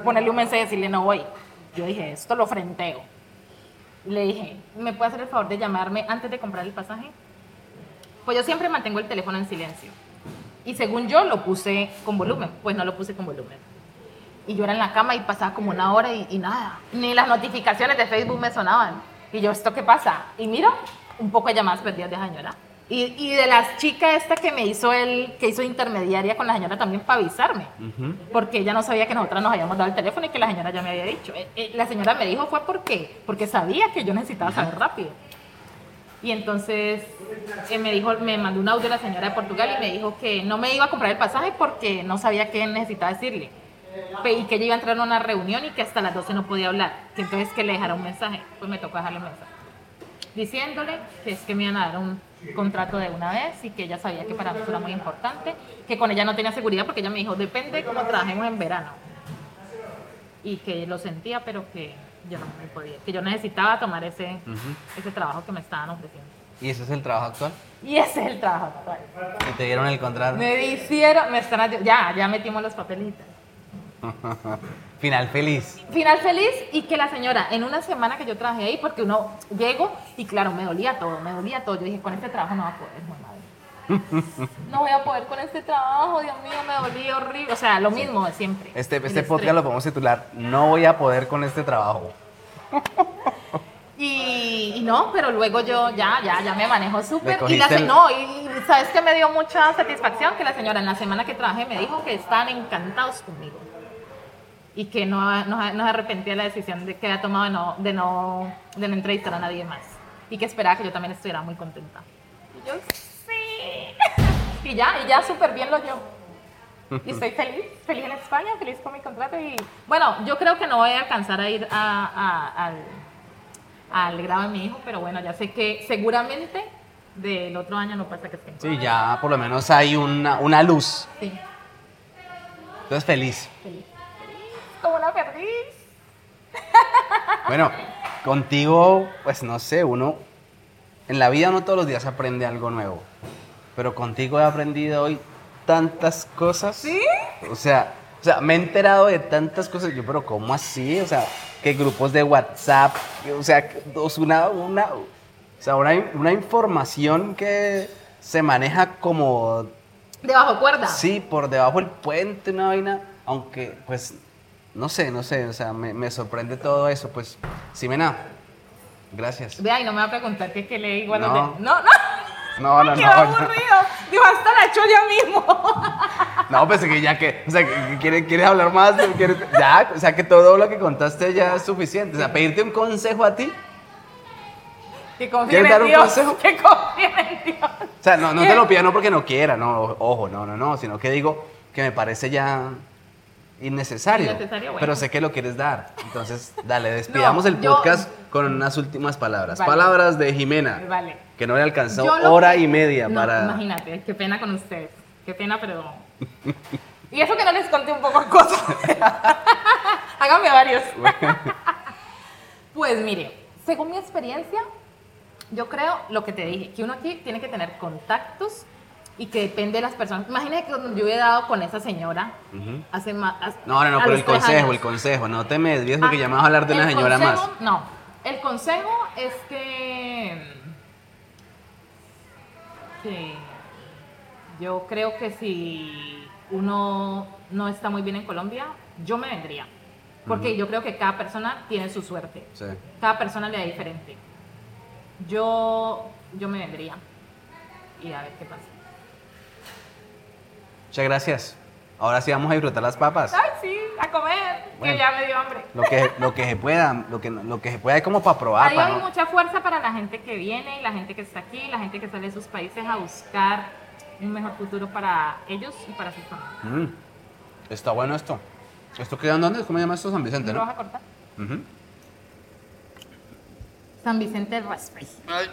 ponerle un mensaje y decirle no voy. Yo dije, esto lo frenteo. Le dije, ¿me puede hacer el favor de llamarme antes de comprar el pasaje? Pues yo siempre mantengo el teléfono en silencio. Y según yo lo puse con volumen, pues no lo puse con volumen. Y yo era en la cama y pasaba como una hora y, y nada. Ni las notificaciones de Facebook me sonaban. Y yo, ¿esto qué pasa? Y miro, un poco de llamadas perdidas de la señora. Y, y de las chicas esta que me hizo el, que hizo intermediaria con la señora también para avisarme. Porque ella no sabía que nosotras nos habíamos dado el teléfono y que la señora ya me había dicho. Eh, eh, la señora me dijo fue porque, porque sabía que yo necesitaba saber rápido. Y entonces eh, me dijo, me mandó un audio la señora de Portugal y me dijo que no me iba a comprar el pasaje porque no sabía qué necesitaba decirle. Y que ella iba a entrar a una reunión y que hasta las 12 no podía hablar. Que entonces que le dejara un mensaje. Pues me tocó dejarle un mensaje. Diciéndole que es que me iban a dar un contrato de una vez y que ella sabía que para mí era muy importante. Que con ella no tenía seguridad porque ella me dijo, depende de cómo trabajemos en verano. Y que lo sentía, pero que yo no me podía. Que yo necesitaba tomar ese, ese trabajo que me estaban ofreciendo.
¿Y ese es el trabajo actual?
Y ese es el trabajo actual.
¿Y te dieron el contrato?
Me hicieron, me están, ya, ya metimos los papelitos.
Final feliz.
Final feliz y que la señora, en una semana que yo trabajé ahí, porque uno llego y claro, me dolía todo, me dolía todo. Yo dije, con este trabajo no va a poder, madre. No voy a poder con este trabajo, Dios mío, me dolía horrible. O sea, lo mismo de siempre.
Este, este podcast lo podemos titular No voy a poder con este trabajo.
Y, y no, pero luego yo ya, ya, ya me manejo súper. Y la
el-
no, y, y sabes que me dio mucha satisfacción que la señora en la semana que trabajé me dijo que estaban encantados conmigo. Y que no, no, no se arrepentía de la decisión de que había tomado de no, de, no, de no entrevistar a nadie más. Y que esperaba que yo también estuviera muy contenta. Y yo, sí. Y ya, y ya súper bien lo llevo. Y estoy feliz, feliz en España, feliz con mi contrato. Y bueno, yo creo que no voy a alcanzar a ir a- a- al, al grado de mi hijo, pero bueno, ya sé que seguramente del otro año no pasa que esté.
Sí, ya por lo menos hay una, una luz.
Sí,
Entonces feliz.
feliz. Una perdiz.
Bueno, contigo, pues no sé, uno en la vida no todos los días aprende algo nuevo. Pero contigo he aprendido hoy tantas cosas.
¿Sí?
O sea, o sea, me he enterado de tantas cosas. Yo, pero ¿cómo así? O sea, que grupos de WhatsApp, o sea, que- o sea, una, una, o sea, una, una información que se maneja como
Debajo cuerda.
Sí, por debajo del puente, una vaina, aunque, pues, no sé, no sé, o sea, me, me sorprende todo eso, pues, Simena, gracias.
De ahí no me va a preguntar que qué leí igual
No.
de... No, no.
No, no,
Qué
no, no,
aburrido. Digo, hasta la ya mismo.
no, pues que ya que, o sea, que, quieres, quieres hablar más, quieres- ya, o sea, que todo lo que contaste ya es suficiente, o sea, pedirte un consejo a ti,
Que confíen
¿Quieres
en
dar un
Dios.
consejo?
Que confíen en Dios.
o sea, no, no te lo pida no porque no quiera, no, ojo, no, no, no, sino que digo que me parece ya innecesario,
Innecesario, bueno.
pero sé que lo quieres dar, entonces, dale, despidamos
No,
el
yo-
podcast con unas últimas palabras,
Vale.
palabras de Jimena.
Vale.
Que no le alcanzó hora
que-
y media
No,
para.
Imagínate, qué pena con ustedes. Qué pena, pero. y eso que no les conté un poco cosas. Háganme varios. pues mire, según mi experiencia, yo creo lo que te dije, que uno aquí tiene que tener contactos y que depende de las personas. Imagínate que cuando yo he dado con esa señora hace más.
No, no, no, pero el consejo,
años.
el consejo. No te me desvíes porque
Ah,
ya me vas a hablar de una señora
consejo-
más.
No, el consejo es que, que yo creo que si uno no está muy bien en Colombia, yo me vendría. Porque yo creo que cada persona tiene su suerte.
Sí.
Cada persona le da diferente. Yo, yo me vendría. Y a ver qué pasa.
Muchas gracias. Ahora sí vamos a disfrutar las papas.
Ay, sí, a comer,
Bueno.
que ya me dio hambre.
Lo que, lo que se pueda, lo que, lo que se pueda es como para probar. Para
hay
no-
mucha fuerza para la gente que viene y la gente que está aquí, la gente que sale de sus países a buscar un mejor futuro para ellos y para sus familias.
Mm. Está bueno esto. ¿Esto queda en dónde? ¿Cómo se llama esto? San Vicente,
¿Lo
¿no?
vas a cortar? San Vicente Raspberry.
Ay.